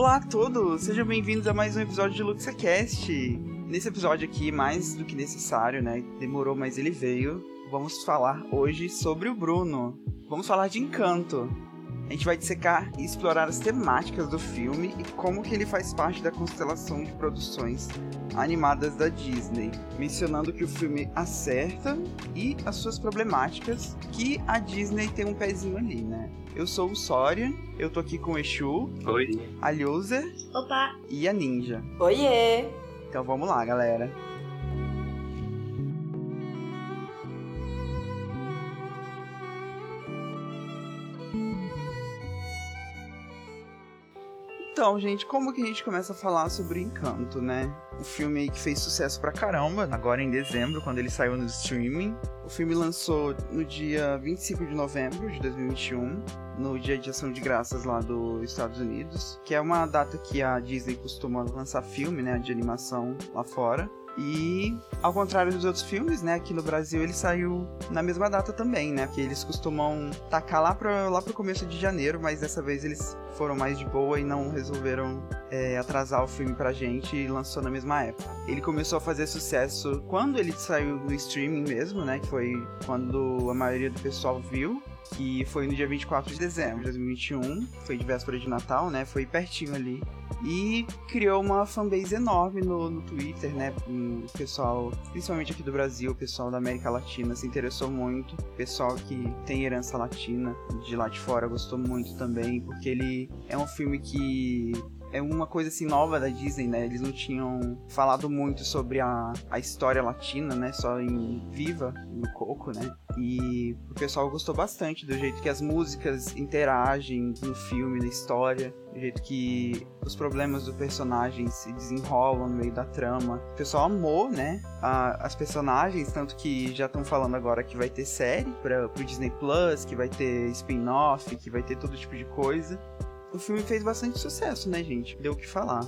Olá a todos, sejam bem-vindos a mais um episódio de LuxaCast. Nesse episódio aqui, mais do que necessário, né? Demorou, mas ele veio. Vamos falar hoje sobre o Bruno. Vamos falar de Encanto. A gente vai dissecar e explorar as temáticas do filme e como que ele faz parte da constelação de produções animadas da Disney, mencionando que o filme acerta e as suas problemáticas, que a Disney tem um pezinho ali, né? Eu sou o Soria, eu tô aqui com o Exu, Oi. a Loser Opa! e a Ninja. Oiê! Então vamos lá, galera. Então, gente, como que a gente começa a falar sobre Encanto, né? Um filme que fez sucesso pra caramba, agora em dezembro, quando ele saiu no streaming. O filme lançou no dia 25 de novembro de 2021, no dia de ação de graças lá dos Estados Unidos, que é uma data que a Disney costuma lançar filme, né, de animação lá fora. E ao contrário dos outros filmes, né, aqui no Brasil ele saiu na mesma data também, né? Que eles costumam tacar lá, pra, lá pro começo de janeiro, mas dessa vez eles foram mais de boa e não resolveram é, atrasar o filme pra gente e lançou na mesma época. Ele começou a fazer sucesso quando ele saiu no streaming mesmo, né? Que foi quando a maioria do pessoal viu que foi no dia 24 de dezembro de 2021, foi de véspera de Natal, né? Foi pertinho ali. E criou uma fanbase enorme no, no Twitter, né? O pessoal, principalmente aqui do Brasil, o pessoal da América Latina se interessou muito. O pessoal que tem herança latina de lá de fora gostou muito também, porque ele é um filme que é uma coisa assim nova da Disney, né? Eles não tinham falado muito sobre a, a história latina, né? Só em Viva, no Coco, né? E o pessoal gostou bastante do jeito que as músicas interagem no filme, na história, do jeito que os problemas do personagem se desenrolam no meio da trama. O pessoal amou, né? A, as personagens, tanto que já estão falando agora que vai ter série para pro Disney Plus, que vai ter spin-off, que vai ter todo tipo de coisa o filme fez bastante sucesso, né, gente? Deu o que falar.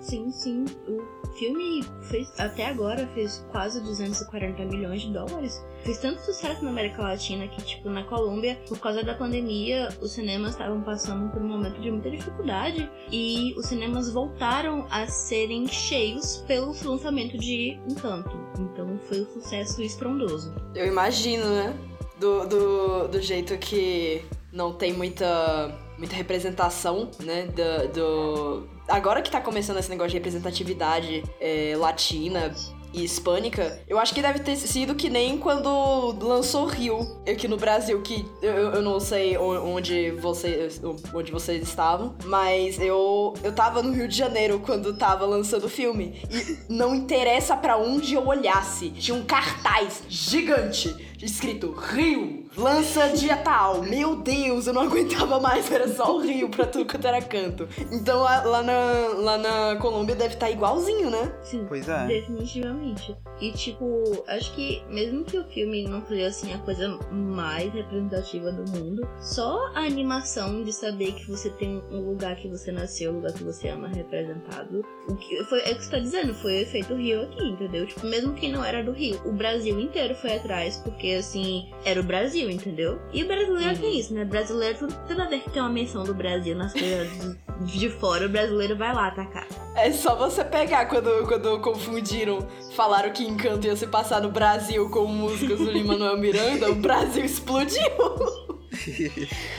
Sim, sim. O filme fez, até agora, fez quase 240 milhões de dólares. Fez tanto sucesso na América Latina que, tipo, na Colômbia, por causa da pandemia, os cinemas estavam passando por um momento de muita dificuldade e os cinemas voltaram a serem cheios pelo lançamento de Encanto. Então foi um sucesso estrondoso. Eu imagino, né? Do, do, do jeito que não tem muita muita representação, né, do, do... Agora que tá começando esse negócio de representatividade é, latina e hispânica, eu acho que deve ter sido que nem quando lançou Rio aqui no Brasil, que eu, eu não sei onde vocês, onde vocês estavam, mas eu, eu tava no Rio de Janeiro quando tava lançando o filme. E não interessa para onde eu olhasse, tinha um cartaz gigante escrito Rio, lança dia tal. Meu Deus, eu não aguentava mais, era só o Rio pra tudo quanto era canto. Então lá, lá, na, lá na Colômbia deve estar tá igualzinho, né? Sim. Pois é. Definitivamente. E tipo, acho que mesmo que o filme não seja assim a coisa mais representativa do mundo, só a animação de saber que você tem um lugar que você nasceu, um lugar que você ama representado. O que foi é o que você tá dizendo, foi o efeito Rio aqui, entendeu? Tipo, mesmo quem não era do Rio, o Brasil inteiro foi atrás, porque assim, era o Brasil, entendeu? E o brasileiro tem isso, né? Brasileiro, toda vez que tem uma menção do Brasil nas coisas de fora, o brasileiro vai lá atacar. É só você pegar quando, quando confundiram, falaram que Encanto ia se passar no Brasil com músicas do Lin-Manuel Miranda, o Brasil explodiu.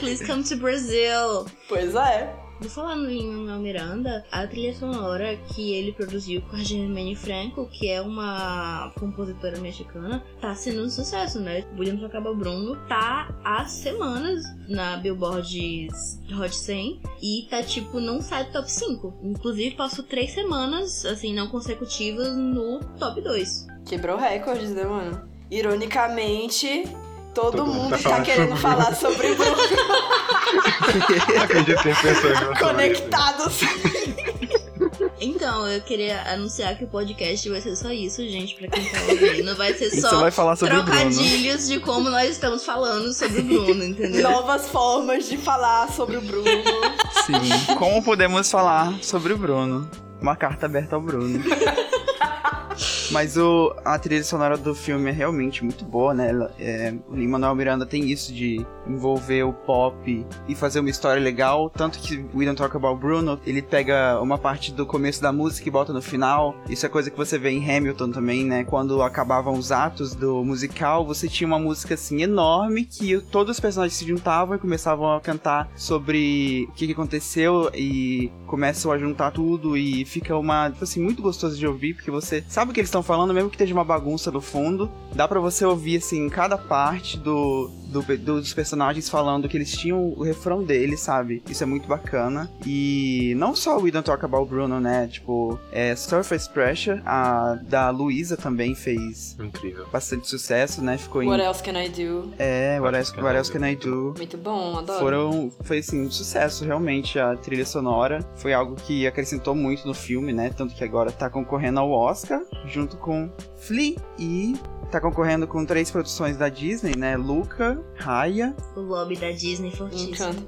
Please come to Brazil. Pois é. Vou falar no Lin-Manuel Miranda, a trilha sonora que ele produziu com a Germaine Franco, que é uma compositora mexicana, tá sendo um sucesso, né? Podemos Acaba Bruno tá há semanas na Billboard Hot 100 e tá tipo, não sai do top 5. Inclusive passou três semanas, assim, não consecutivas no top 2. Quebrou recordes, né, mano? Ironicamente, Todo, Todo mundo, está tá querendo falar sobre o Bruno. Acredito em pessoas Conectados. Então, eu queria anunciar que o podcast vai ser só isso, gente, pra quem tá ouvindo. Vai ser só vai falar sobre trocadilhos de como nós estamos falando sobre o Bruno, entendeu? Novas formas de falar sobre o Bruno. Sim, como podemos falar sobre o Bruno? Uma carta aberta ao Bruno. Mas o, a trilha sonora do filme é realmente muito boa, né? É, o Lin-Manuel Miranda tem isso de envolver o pop e fazer uma história legal. Tanto que We Don't Talk About Bruno, ele pega uma parte do começo da música e bota no final. Isso é coisa que você vê em Hamilton também, né? Quando acabavam os atos do musical, você tinha uma música assim enorme que todos os personagens se juntavam e começavam a cantar sobre o que, que aconteceu e começam a juntar tudo e fica uma, tipo assim, muito gostoso de ouvir, porque você sabe que eles estão falando, mesmo que esteja uma bagunça no fundo, dá para você ouvir, assim, cada parte do, do, dos personagens falando que eles tinham o refrão deles, sabe? Isso é muito bacana. E não só o We Don't Talk About Bruno, né? Tipo, é, Surface Pressure, a da Luísa também fez Incrível. bastante sucesso, né? Ficou What em. Else Can I Do? É, What Else, What else Can I Do? Muito bom, adoro. Foram, foi assim, um sucesso realmente a trilha sonora. Foi algo que acrescentou muito no filme, né? Tanto que agora tá concorrendo ao Oscar, junto com Flea e tá concorrendo com três produções da Disney, né? Luca, Raya, O lobby da Disney fortíssimo. Encanto.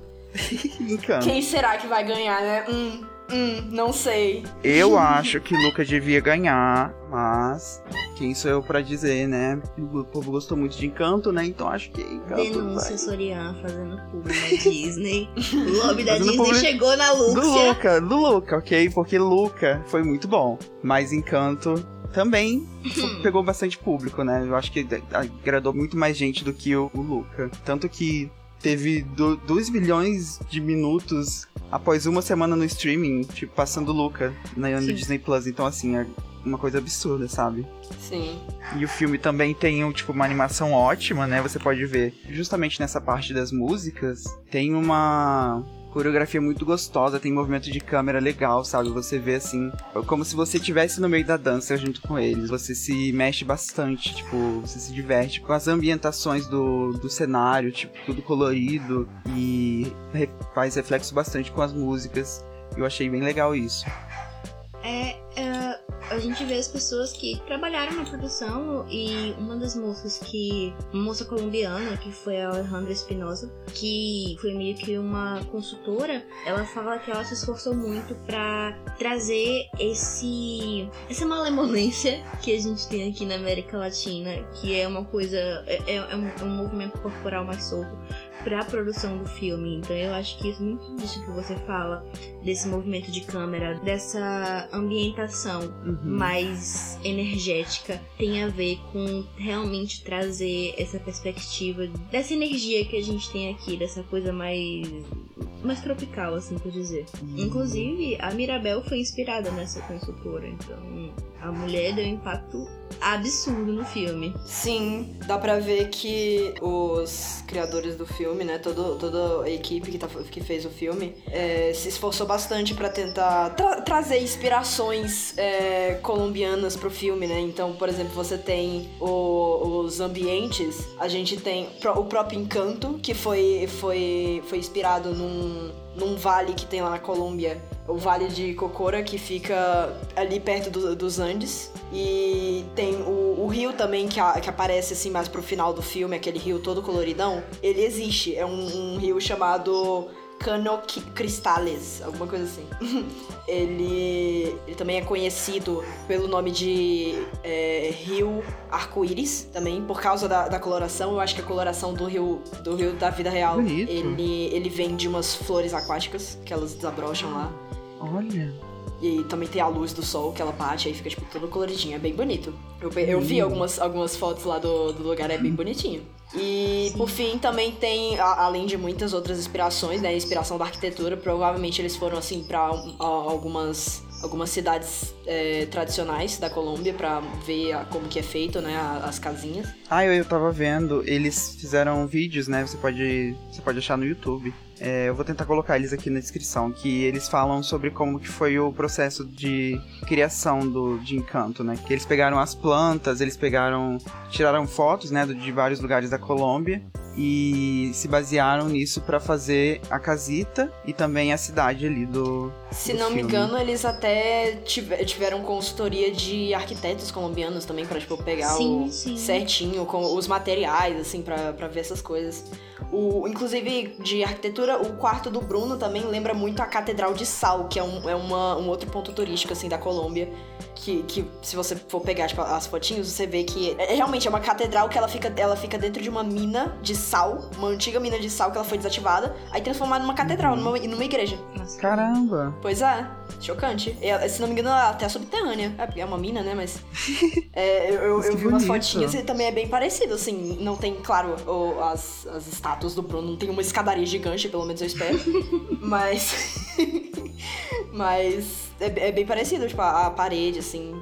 Encanto. Quem será que vai ganhar, né? Hum, hum, não sei. Eu acho que Luca devia ganhar, mas quem sou eu pra dizer, né? O povo gostou muito de Encanto, né? Então acho que Encanto Denúncia vai. Sorian fazendo publi na Disney. O lobby da Fazendo Disney chegou na Do Lúcia. Luca, do Luca, ok? Porque Luca foi muito bom. Mas Encanto também fo- pegou bastante público, né? Eu acho que agradou muito mais gente do que o, o Luca. Tanto que teve 2 bilhões de minutos após uma semana no streaming, tipo, passando Luca na, Sim. Disney Plus. Então, assim, é uma coisa absurda, sabe? Sim. E o filme também tem um, tipo, uma animação ótima, né? Você pode ver justamente nessa parte das músicas, tem uma coreografia muito gostosa, tem movimento de câmera legal, sabe? Você vê assim, como se você estivesse no meio da dança junto com eles. Você se mexe bastante, tipo, você se diverte com as ambientações do, do cenário, tipo, tudo colorido e re- faz reflexo bastante com as músicas. Eu achei bem legal isso. É, é, a gente vê as pessoas que trabalharam na produção e uma das moças que. Uma moça colombiana, que foi a Alejandra Espinosa, que foi meio que uma consultora, ela fala que ela se esforçou muito pra trazer esse. essa malemolência que a gente tem aqui na América Latina, que é uma coisa. é- é um, é um movimento corporal mais solto pra produção do filme. Então eu acho que isso, muito disso que você fala, desse movimento de câmera, dessa ambientação Uhum. mais energética, tem a ver com realmente trazer essa perspectiva dessa energia que a gente tem aqui, dessa coisa mais mais tropical, assim por dizer. Inclusive, a Mirabel foi inspirada nessa consultora, então a mulher deu um impacto absurdo no filme. Sim, dá pra ver que os criadores do filme, né, todo, toda a equipe que, tá, que fez o filme, é, se esforçou bastante pra tentar tra- trazer inspirações é, colombianas pro filme, né? Então, por exemplo, você tem o- os ambientes, a gente tem o próprio Encanto, que foi, foi, foi inspirado num, num vale que tem lá na Colômbia, o Vale de Cocora, que fica ali perto do- dos Andes. E tem o, o rio também, que, a- que aparece assim mais pro final do filme, aquele rio todo coloridão. Ele existe, é um, um rio chamado Cano Cristales, alguma coisa assim. ele, ele também é conhecido pelo nome de é, Rio Arco-Íris, também, por causa da, da coloração. Eu acho que a coloração do rio, do rio da vida real, Bonito. ele, ele vem de umas flores aquáticas que elas desabrocham lá. Olha. E também tem a luz do sol que ela bate, aí fica tipo todo coloridinho, é bem bonito. Eu, eu vi algumas, algumas fotos lá do, do lugar, é bem bonitinho. E por fim também tem, a- além de muitas outras inspirações, né? Inspiração da arquitetura, provavelmente eles foram assim pra um, algumas, algumas cidades é, tradicionais da Colômbia pra ver a- como que é feito, né? As casinhas. Ah, eu, eu tava vendo, eles fizeram vídeos, né? Você pode, você pode achar no YouTube. É, eu vou tentar colocar eles aqui na descrição, que eles falam sobre como que foi o processo de criação do, de Encanto, né? Que eles pegaram as plantas, eles pegaram, tiraram fotos, né, de vários lugares da Colômbia e se basearam nisso para fazer a casita e também a cidade ali do. Se do não me filme. engano, eles até tive- tiveram consultoria de arquitetos colombianos também pra, tipo, pegar Sim, o sim. certinho com os materiais, assim, pra ver essas coisas. O, inclusive, de arquitetura, o quarto do Bruno também lembra muito a Catedral de Sal, que é, um, é uma, um outro ponto turístico, assim, da Colômbia. Que, que se você for pegar, tipo, as fotinhos, você vê que é, realmente é uma catedral que ela fica, ela fica dentro de uma mina de sal, uma antiga mina de sal que ela foi desativada, aí transformada numa catedral, numa, numa igreja. Caramba! Pois é, chocante. E, se não me engano, ela é até subterrânea. É, porque é uma mina, né? Mas. é, eu eu, eu vi umas fotinhas e também é bem parecido, assim. Não tem, claro, o- as, as estátuas do Bruno, não tem uma escadaria gigante, pelo menos eu espero. mas. mas. É, é bem parecido, tipo, a, a parede, assim.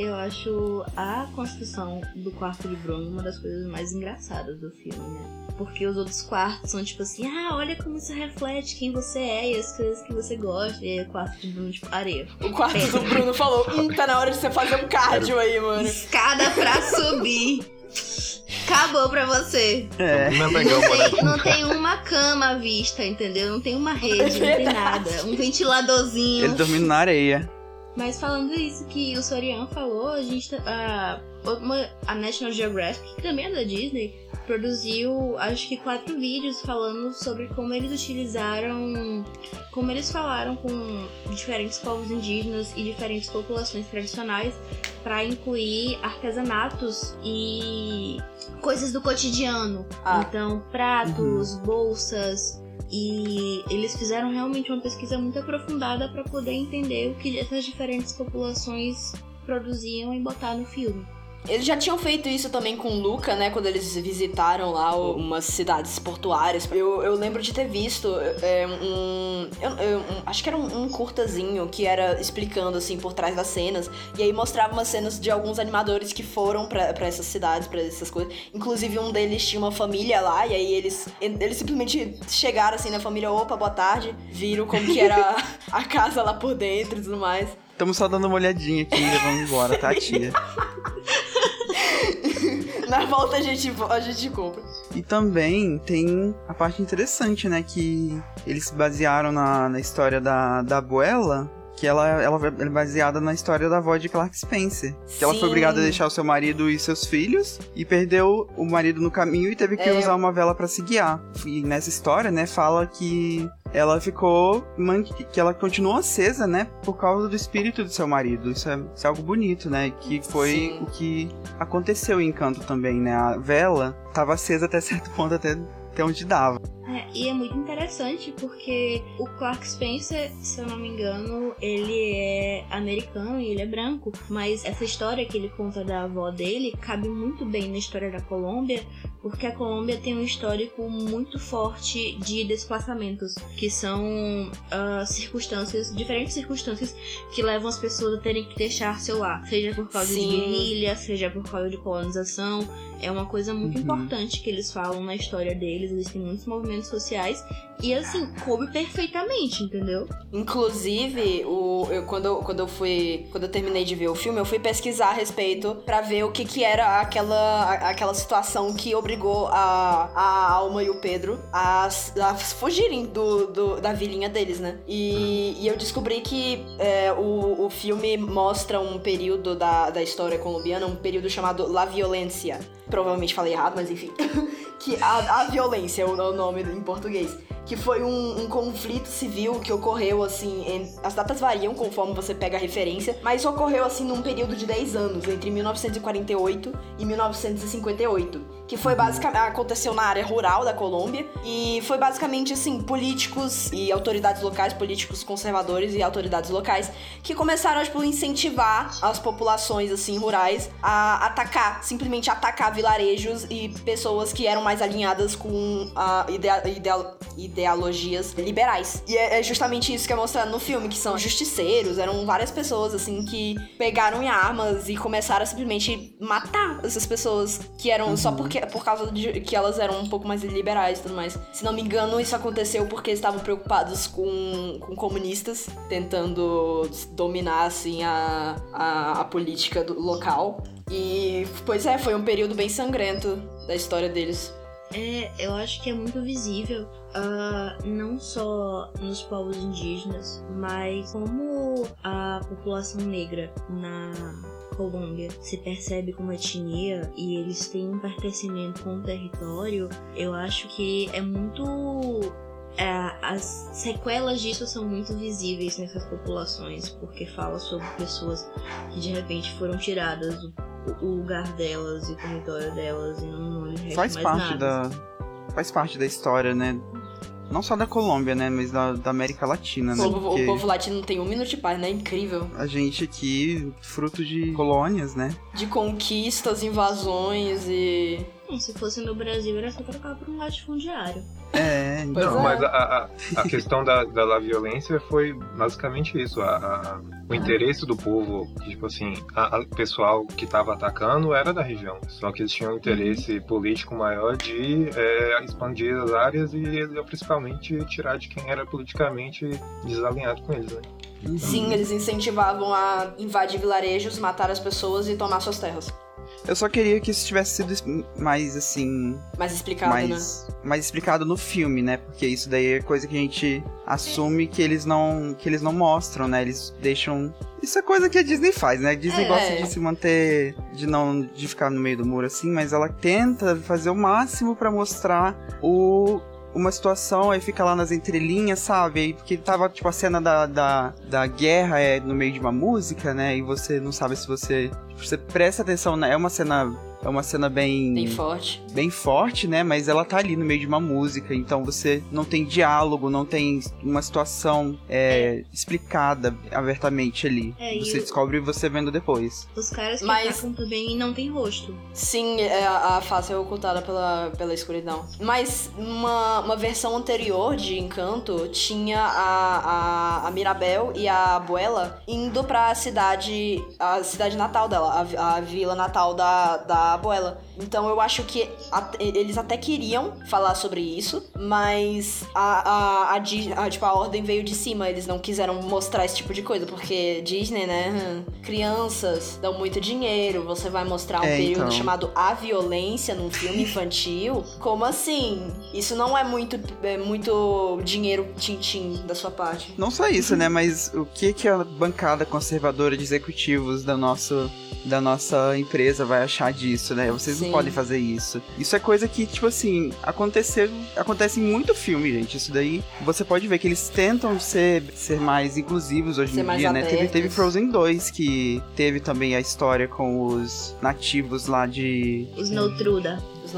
Eu acho a construção do quarto de Bruno uma das coisas mais engraçadas do filme, né? Porque os outros quartos são tipo assim, ah, olha como isso reflete quem você é e as coisas que você gosta. E aí o quarto de Bruno, tipo, areia. O quarto do Bruno falou: hum, tá na hora de você fazer um cardio aí, mano. Escada pra subir. Acabou pra você. É. Não é Não legal, tem, não tem uma cama à vista, entendeu? Não tem uma rede, não tem nada. Um ventiladorzinho. Ele dormindo na areia. Mas falando isso que o Sorian falou, a gente tá- a, a National Geographic, que também é da Disney, produziu acho que quatro vídeos falando sobre como eles utilizaram, como eles falaram com diferentes povos indígenas e diferentes populações tradicionais para incluir artesanatos e coisas do cotidiano. Ah. Então, pratos, bolsas, e eles fizeram realmente uma pesquisa muito aprofundada para poder entender o que essas diferentes populações produziam e botar no filme. Eles já tinham feito isso também com o Luca, né? Quando eles visitaram lá o- umas cidades portuárias. Eu, eu lembro de ter visto é, um, eu- eu- um- Acho que era um, um curtazinho que era explicando, assim, por trás das cenas. E aí mostrava umas cenas de alguns animadores que foram pra, pra essas cidades, pra essas coisas. Inclusive, um deles tinha uma família lá. E aí eles, eles simplesmente chegaram, assim, na família: opa, boa tarde. Viram como que era a casa lá por dentro e tudo mais. Estamos só dando uma olhadinha aqui e vamos embora, tá, tia? Na volta a gente, a gente compra. E também tem a parte interessante, né? Que eles se basearam na, na história da, da abuela. Que ela, ela é baseada na história da avó de Clark Spencer. Que ela foi Sim. obrigada a deixar o seu marido e seus filhos. E perdeu o marido no caminho e teve que É. usar uma vela pra se guiar. E nessa história, né, fala que ela ficou. que ela continuou acesa, né? Por causa do espírito do seu marido. Isso é, isso é algo bonito, né? Que foi Sim. o que aconteceu em Encanto também, né? A vela tava acesa até certo ponto, até, até onde dava. É, e é muito interessante porque o Clark Spencer, se eu não me engano, ele é americano e ele é branco. Mas essa história que ele conta da avó dele cabe muito bem na história da Colômbia, porque a Colômbia tem um histórico muito forte de desplaçamentos, que são ah, circunstâncias, diferentes circunstâncias que levam as pessoas a terem que deixar seu lar, seja por causa de Sim. guerrilha, seja por causa de colonização. É uma coisa muito Uhum. importante que eles falam na história deles. Eles têm muitos movimentos sociais. E assim, coube perfeitamente, entendeu? Inclusive, o, eu, quando, eu, quando eu fui. Quando eu terminei de ver o filme, eu fui pesquisar a respeito pra ver o que, que era aquela, aquela situação que obrigou a, a Alma e o Pedro a, a fugirem do, do- da vilinha deles, né? E, e eu descobri que é, o, o filme mostra um período da, da história colombiana, um período chamado La Violencia. Provavelmente falei errado, mas enfim. que a, a violência é o, nome em português que foi um, um conflito civil que ocorreu assim. em- as datas variam conforme você pega a referência, mas ocorreu assim num período de 10 anos, entre 1948 e 1958. Que foi basicamente. aconteceu na área rural da Colômbia. E foi basicamente assim, políticos e autoridades locais, políticos conservadores e autoridades locais, que começaram a tipo, incentivar as populações assim rurais a atacar, simplesmente atacar vilarejos e pessoas que eram mais alinhadas com a idea, ideologias liberais. E é é justamente isso que é mostrado no filme, que são justiceiros, eram várias pessoas assim que pegaram em armas e começaram a simplesmente matar essas pessoas que eram só porque por causa de que elas eram um pouco mais liberais e tudo mais. Se não me engano, isso aconteceu porque estavam preocupados com, com comunistas tentando dominar assim a, a, a política do local. E, pois é, foi um período bem sangrento da história deles. É, eu acho que é muito visível, uh, não só nos povos indígenas, mas como a população negra na Colômbia se percebe como etnia e eles têm um pertencimento com o território, eu acho que é muito as sequelas disso são muito visíveis nessas populações, porque fala sobre pessoas que de repente foram tiradas o, o lugar delas e o território delas e não, não lhes Faz mais parte nada. da. Faz parte da história, né? Não só da Colômbia, né? Mas da, da América Latina, O né? povo, Porque o povo latino não tem um minuto de paz, né? Incrível. a gente aqui, fruto de colônias, né? De conquistas, invasões e. Bom, se fosse no Brasil, era só trocar por um latifundiário. É, então. Não, é. mas a, a, a questão da, da, da violência foi basicamente isso. A, a- o interesse do povo, tipo assim, o pessoal que estava atacando era da região. Só que eles tinham um interesse político maior de é, expandir as áreas e principalmente tirar de quem era politicamente desalinhado com eles, né? Uhum. Sim, eles incentivavam a invadir vilarejos, matar as pessoas e tomar suas terras. Eu só queria que isso tivesse sido mais assim. Mais explicado, né? mais, mais explicado no filme, né? Porque isso daí é coisa que a gente assume que eles não que eles não mostram, né? Eles deixam isso é coisa que a Disney faz, né? A Disney É. gosta de se manter de não de ficar no meio do muro assim, mas ela tenta fazer o máximo pra mostrar o uma situação, aí fica lá nas entrelinhas, sabe? Porque tava, tipo, a cena da, da, da guerra é no meio de uma música, né? E você não sabe se você. Você presta atenção, né? É uma cena. É uma cena bem Bem forte. bem forte, né? Mas ela tá ali no meio de uma música, então você não tem diálogo, não tem uma situação é, explicada abertamente ali. É, você o- descobre e você vendo depois. Os caras que Mas- atacam também não tem rosto. Sim, é, a face é ocultada pela, pela escuridão. Mas uma, uma versão anterior de Encanto tinha a, a, a Mirabel e a Abuela indo pra cidade, a cidade natal dela, a, a vila natal da, da Abuela. Então eu acho que at- eles até queriam falar sobre isso, mas a, a, a, a, tipo, a ordem veio de cima, eles não quiseram mostrar esse tipo de coisa, porque Disney, né? Crianças dão muito dinheiro, você vai mostrar um É, período então. chamado A Violência num filme infantil? Como assim? Isso não é muito, é muito dinheiro tintim da sua parte. Não só isso, né? Mas o que que a bancada conservadora de executivos da nossa da nossa empresa vai achar disso, né? Vocês Sim. não podem fazer isso. Isso é coisa que, tipo assim, aconteceu, acontece em muito filme, gente. Isso daí, você pode ver que eles tentam ser, ser mais inclusivos hoje Ser em dia, né? Teve, teve Frozen 2, que teve também a história com os nativos lá de... Os Noutruda. Os.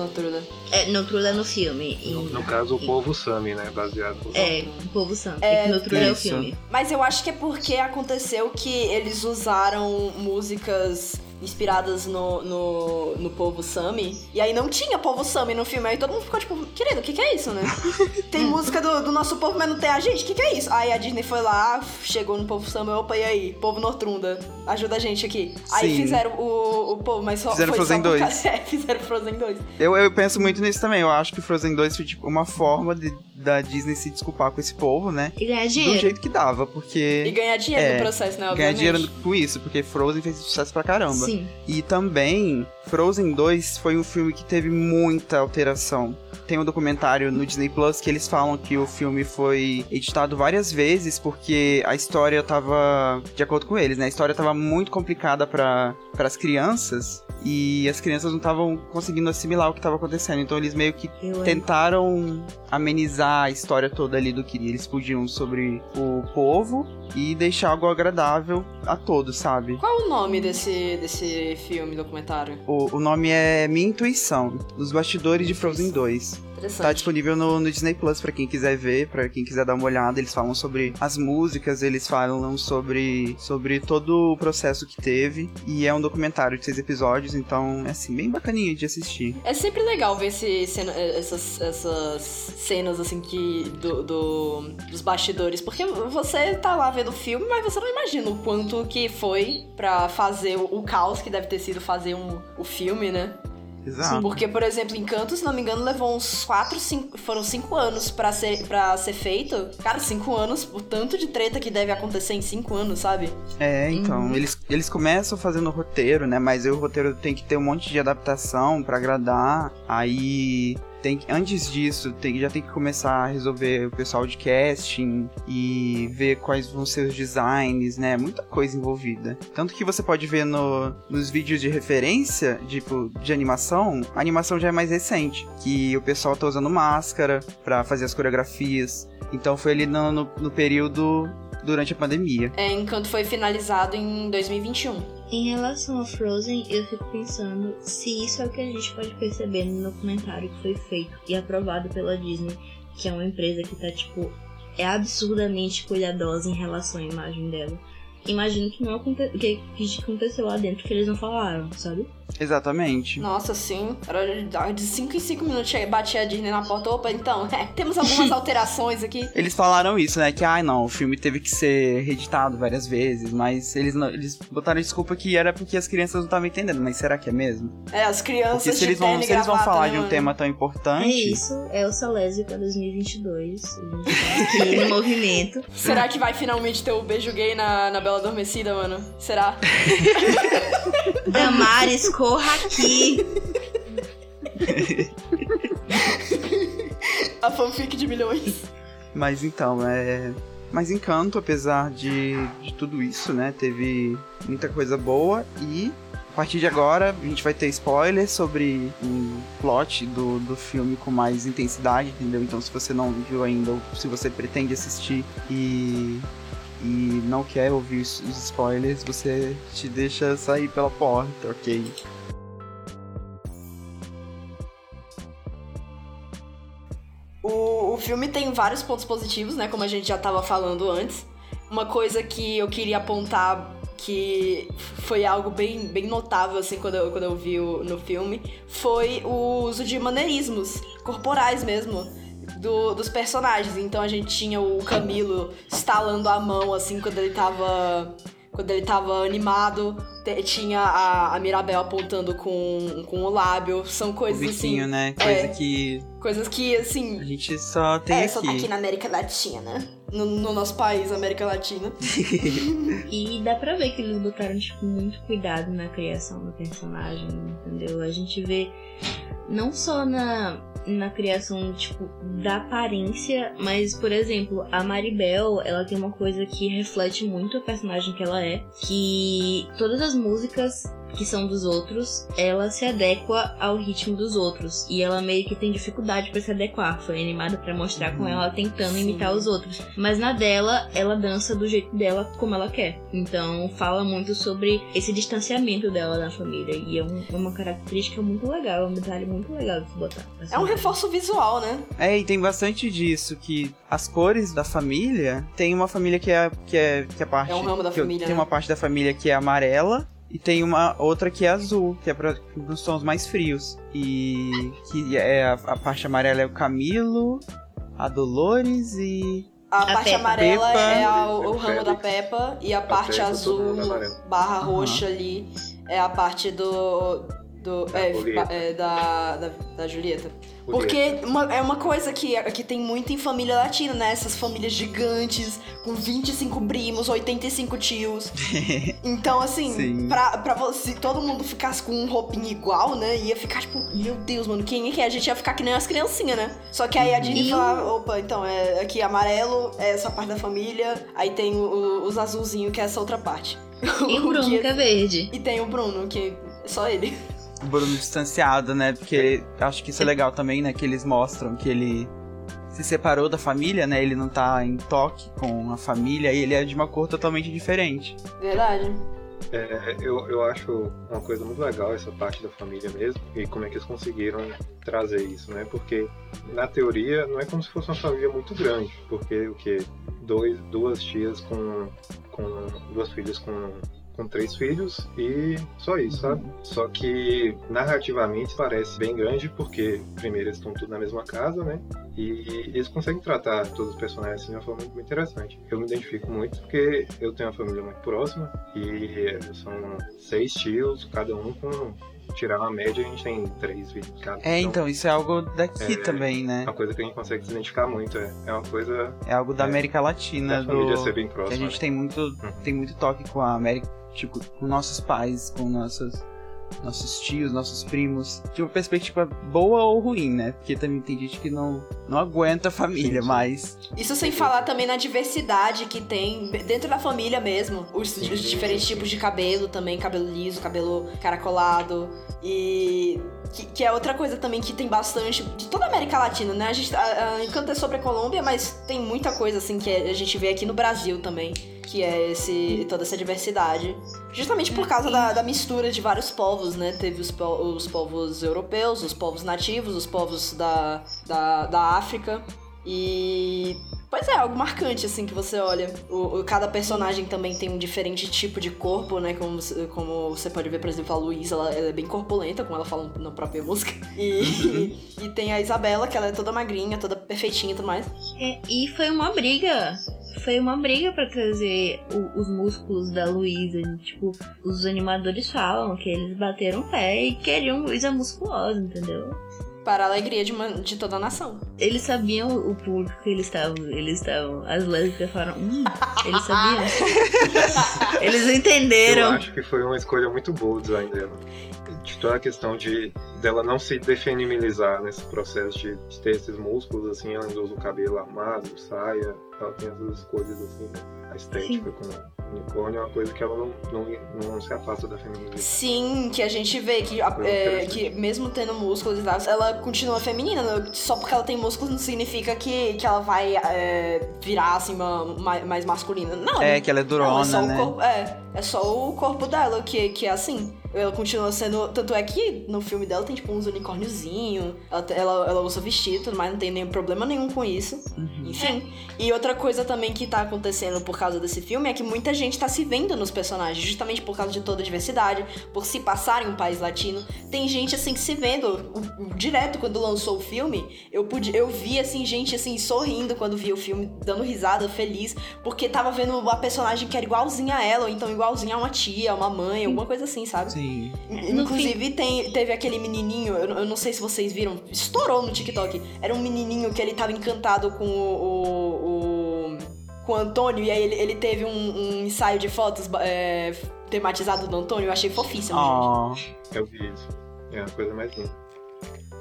É, Noutruda no filme. E- No, no caso, o povo Sami, né? Baseado no É, o povo santo. É, É, Noutruda é o isso. filme. Mas eu acho que é porque aconteceu que eles usaram músicas inspiradas no, no, no povo Sami. E aí não tinha povo Sami no filme. Aí todo mundo ficou tipo, querido, o que, que é isso, né? tem música do, do nosso povo, mas não tem a gente? O que, que é isso? Aí a Disney foi lá, chegou no povo Sami, opa, e aí? Povo Notrunda, ajuda a gente aqui. Aí Sim. fizeram o, o povo, mas só Fizeram foi Frozen só por 2. causa- É, fizeram Frozen 2. Eu, eu penso muito nisso também. Eu acho que Frozen 2 foi, tipo, uma forma de, da Disney se desculpar com esse povo, né? E ganhar Do dinheiro. jeito que dava, porque... E ganhar dinheiro É, no processo, né? ganhar obviamente. dinheiro com isso, porque Frozen fez sucesso pra caramba. Sim. E também, Frozen 2 foi um filme que teve muita alteração. Tem um documentário no Disney Plus que eles falam que o filme foi editado várias vezes porque a história tava, de acordo com eles, né? A história tava muito complicada para as crianças e as crianças não estavam conseguindo assimilar o que estava acontecendo. Então eles meio que Eu tentaram amenizar a história toda ali do que eles podiam sobre o povo e deixar algo agradável a todos, sabe? Qual o nome desse, desse filme, documentário? O, o nome é Minha Intuição, Os Bastidores de Frozen 2. Interessante. Tá disponível no, no Disney Plus pra quem quiser ver, pra quem quiser dar uma olhada. Eles falam sobre as músicas, eles falam sobre, sobre todo o processo que teve. E é um documentário de seis episódios, então é assim, bem bacaninha de assistir. É sempre legal ver esse cena- essas, essas cenas, assim, que do, do- dos bastidores. Porque você tá lá vendo o filme, mas você não imagina o quanto que foi pra fazer o, o caos que deve ter sido fazer um, o filme, né? Exato. Porque, por exemplo, Encanto, se não me engano, levou uns 4, 5. Foram 5 anos pra ser, pra ser feito. Cara, 5 anos, o tanto de treta que deve acontecer em 5 anos, sabe? É, então, Uhum. eles, eles começam fazendo roteiro, né? Mas aí o roteiro tem que ter um monte de adaptação pra agradar. Aí tem antes disso, tem, já tem que começar a resolver o pessoal de casting e ver quais vão ser os designs, né? Muita coisa envolvida. Tanto que você pode ver no, nos vídeos de referência, tipo, de animação, a animação já é mais recente. Que o pessoal tá usando máscara para fazer as coreografias. Então foi ali no, no, no período durante a pandemia. É, enquanto foi finalizado em 2021. Em relação a Frozen, eu fico pensando se isso é o que a gente pode perceber no documentário que foi feito e aprovado pela Disney, que é uma empresa que tá, tipo, é absurdamente cuidadosa em relação à imagem dela. Imagino que não que, que aconteceu lá dentro que eles não falaram, sabe? Exatamente. Nossa, sim. Era de 5 em 5 minutos batia a Disney na porta. Opa, então, é, temos algumas alterações aqui. Eles falaram isso, né? Que, ai ah, não, o filme teve que ser reeditado várias vezes, mas eles não, eles botaram desculpa que era porque as crianças não estavam entendendo. Mas será que é mesmo? É, as crianças porque se eles vão, se eles vão falar de um tema tão importante. É isso, é o Salésio para 2022. A gente tá aqui no movimento. Será que vai finalmente ter o beijo gay na, na Bela Adormecida, mano? Será? Damares corra aqui. A fanfic de milhões. Mas então, é. Mas Encanto, apesar de, de tudo isso, né? Teve muita coisa boa e a partir de agora a gente vai ter spoilers sobre o plot do, do filme com mais intensidade, entendeu? Então se você não viu ainda ou se você pretende assistir e e não quer ouvir os spoilers, você te deixa sair pela porta, ok? O, o filme tem vários pontos positivos, né? Como a gente já estava falando antes. Uma coisa que eu queria apontar que foi algo bem, bem notável, assim, quando eu, quando eu vi o, no filme, foi o uso de maneirismos corporais mesmo do, dos personagens. Então a gente tinha o Camilo estalando a mão, assim, quando ele tava. Quando ele tava animado, tinha a, a Mirabel apontando com, com o lábio. São coisas o biquinho, assim. né? Coisa é, que. Coisas que, assim. A gente só tem. É, aqui. só tá aqui na América Latina. No, no nosso país, América Latina. e dá pra ver que eles botaram, tipo, muito cuidado na criação do personagem, entendeu? A gente vê não só na na criação, tipo, da aparência, mas, por exemplo, a Maribel, ela tem uma coisa que reflete muito a personagem que ela é, que todas as músicas que são dos outros, ela se adequa ao ritmo dos outros. E ela meio que tem dificuldade para se adequar. Foi animada para mostrar com ela tentando Sim. imitar os outros. Mas na dela, ela dança do jeito dela, como ela quer. Então fala muito sobre esse distanciamento dela da família. E é, um, é uma característica muito legal, é um detalhe muito legal de se botar. É um reforço visual, né? É, e tem bastante disso, que as cores da família, tem uma família que é, que é, que é parte... É um ramo da família, Tem né? uma parte da família que é amarela, e tem uma outra que é azul, que é para os tons mais frios. E que é a, a, parte amarela é o Camilo, a Dolores e. A, a parte Peppa. amarela Peppa. é a, o, ramo da Peppa e a, a parte Peppa, azul barra roxa uhum. ali é a parte do. Do da, é, é, da, da, da Julieta. Porque uma, é uma coisa que, que tem muito em família latina, né? Essas famílias gigantes, com 25 primos, 85 tios. então, assim, pra, pra você, todo mundo ficasse com um roupinho igual, né? Ia ficar tipo, meu Deus, mano, quem é que é? A gente ia ficar que nem as criancinhas, né? Só que aí a Disney falava, opa, então, é aqui amarelo, é essa parte da família, aí tem o, os azulzinhos, que é essa outra parte. E o Bruno, que é verde. E tem o Bruno, que é só ele. Bruno distanciado, né? Porque acho que isso é legal também, né? Que eles mostram que ele se separou da família, né? Ele não tá em toque com a família e ele é de uma cor totalmente diferente. Verdade. É, eu, eu acho uma coisa muito legal essa parte da família mesmo e como é que eles conseguiram trazer isso, né? Porque na teoria não é como se fosse uma família muito grande, porque o que dois duas tias com com duas filhas com com três filhos e só isso, sabe? Só que narrativamente parece bem grande porque, primeiro, eles estão tudo na mesma casa, né? E eles conseguem tratar todos os personagens de uma forma muito interessante. Eu me identifico muito porque eu tenho uma família muito próxima e são seis tios, cada um com tirar uma média, a gente tem três vídeos cada. É, então, então, isso é algo daqui é, também, né? É uma coisa que a gente consegue se identificar muito, é, é uma coisa... É algo da é, América Latina, da do... ser bem próxima. Que a gente né? tem muito, uhum. tem muito toque com a América tipo, com nossos pais, com nossas nossos tios, nossos primos. De uma perspectiva boa ou ruim, né? Porque também tem gente que não, não aguenta a família, Sim, sim. mas. Isso sem falar também na diversidade que tem dentro da família mesmo. Os, os diferentes tipos de cabelo também, cabelo liso, cabelo caracolado. E. Que, que é outra coisa também que tem bastante de toda a América Latina, né? A gente a, a Encanto é sobre a Colômbia, mas tem muita coisa assim que a gente vê aqui no Brasil também, que é esse toda essa diversidade. Justamente por causa da, da mistura de vários povos, né? Teve os, po- os povos europeus, os povos nativos, os povos da, da, da África. E. Pois é, algo marcante, assim, que você olha. O, o- cada personagem também tem um diferente tipo de corpo, né? Como, você- como você pode ver, por exemplo, a Luísa, ela, ela é bem corpulenta, como ela fala na própria música. E, e tem a Isabela, que ela é toda magrinha, toda perfeitinha e tudo mais. É, e foi uma briga. Foi uma briga pra trazer o- os músculos da Luísa. Tipo, os animadores falam que eles bateram o pé e queriam Luísa musculosa, entendeu? Para a alegria de, uma, de toda a nação. Eles sabiam o público que eles estavam. Eles estavam. As lésbicas falaram. Hum, eles sabiam. eles Eu entenderam. acho que foi uma escolha muito boa o design dela. De toda a questão de dela não se defeminilizar nesse processo de, de ter esses músculos, assim, ela ainda usa o cabelo armado, saia, ela tem essas escolhas assim, né? a estética com o unicórnio é uma coisa que ela não, não, não se afasta da feminilidade. Sim, que a gente vê que, é, que mesmo tendo músculos e tal, ela continua feminina. né? Só porque ela tem músculos não significa que, que ela vai é, virar assim uma, mais, mais masculina. Não. É, que ela é durona, é só né? corpo, é, é só o corpo dela que, que é assim. Ela continua sendo. Tanto é que no filme dela tem tipo uns unicórniozinhos. Ela, ela, ela usa vestido, mas não tem nenhum problema nenhum com isso. Uhum. Enfim. E outra coisa também que tá acontecendo por causa desse filme é que muita gente tá se vendo nos personagens, justamente por causa de toda a diversidade, por se passar em um país latino. Tem gente assim que se vendo. O- direto quando lançou o filme, eu pude, eu vi assim, gente assim, sorrindo quando via o filme, dando risada, feliz, porque tava vendo uma personagem que era igualzinha a ela, ou então igualzinha a uma tia, uma mãe, alguma coisa assim, sabe? Sim. Inclusive, tem, teve aquele menininho, eu, eu não sei se vocês viram, estourou no TikTok. Era um menininho que ele tava encantado com o. o- o- com o Antônio, e aí ele, ele teve um, um ensaio de fotos é, tematizado do Antônio. Eu achei fofíssimo, gente. Ó, Eu vi isso. É a coisa mais linda.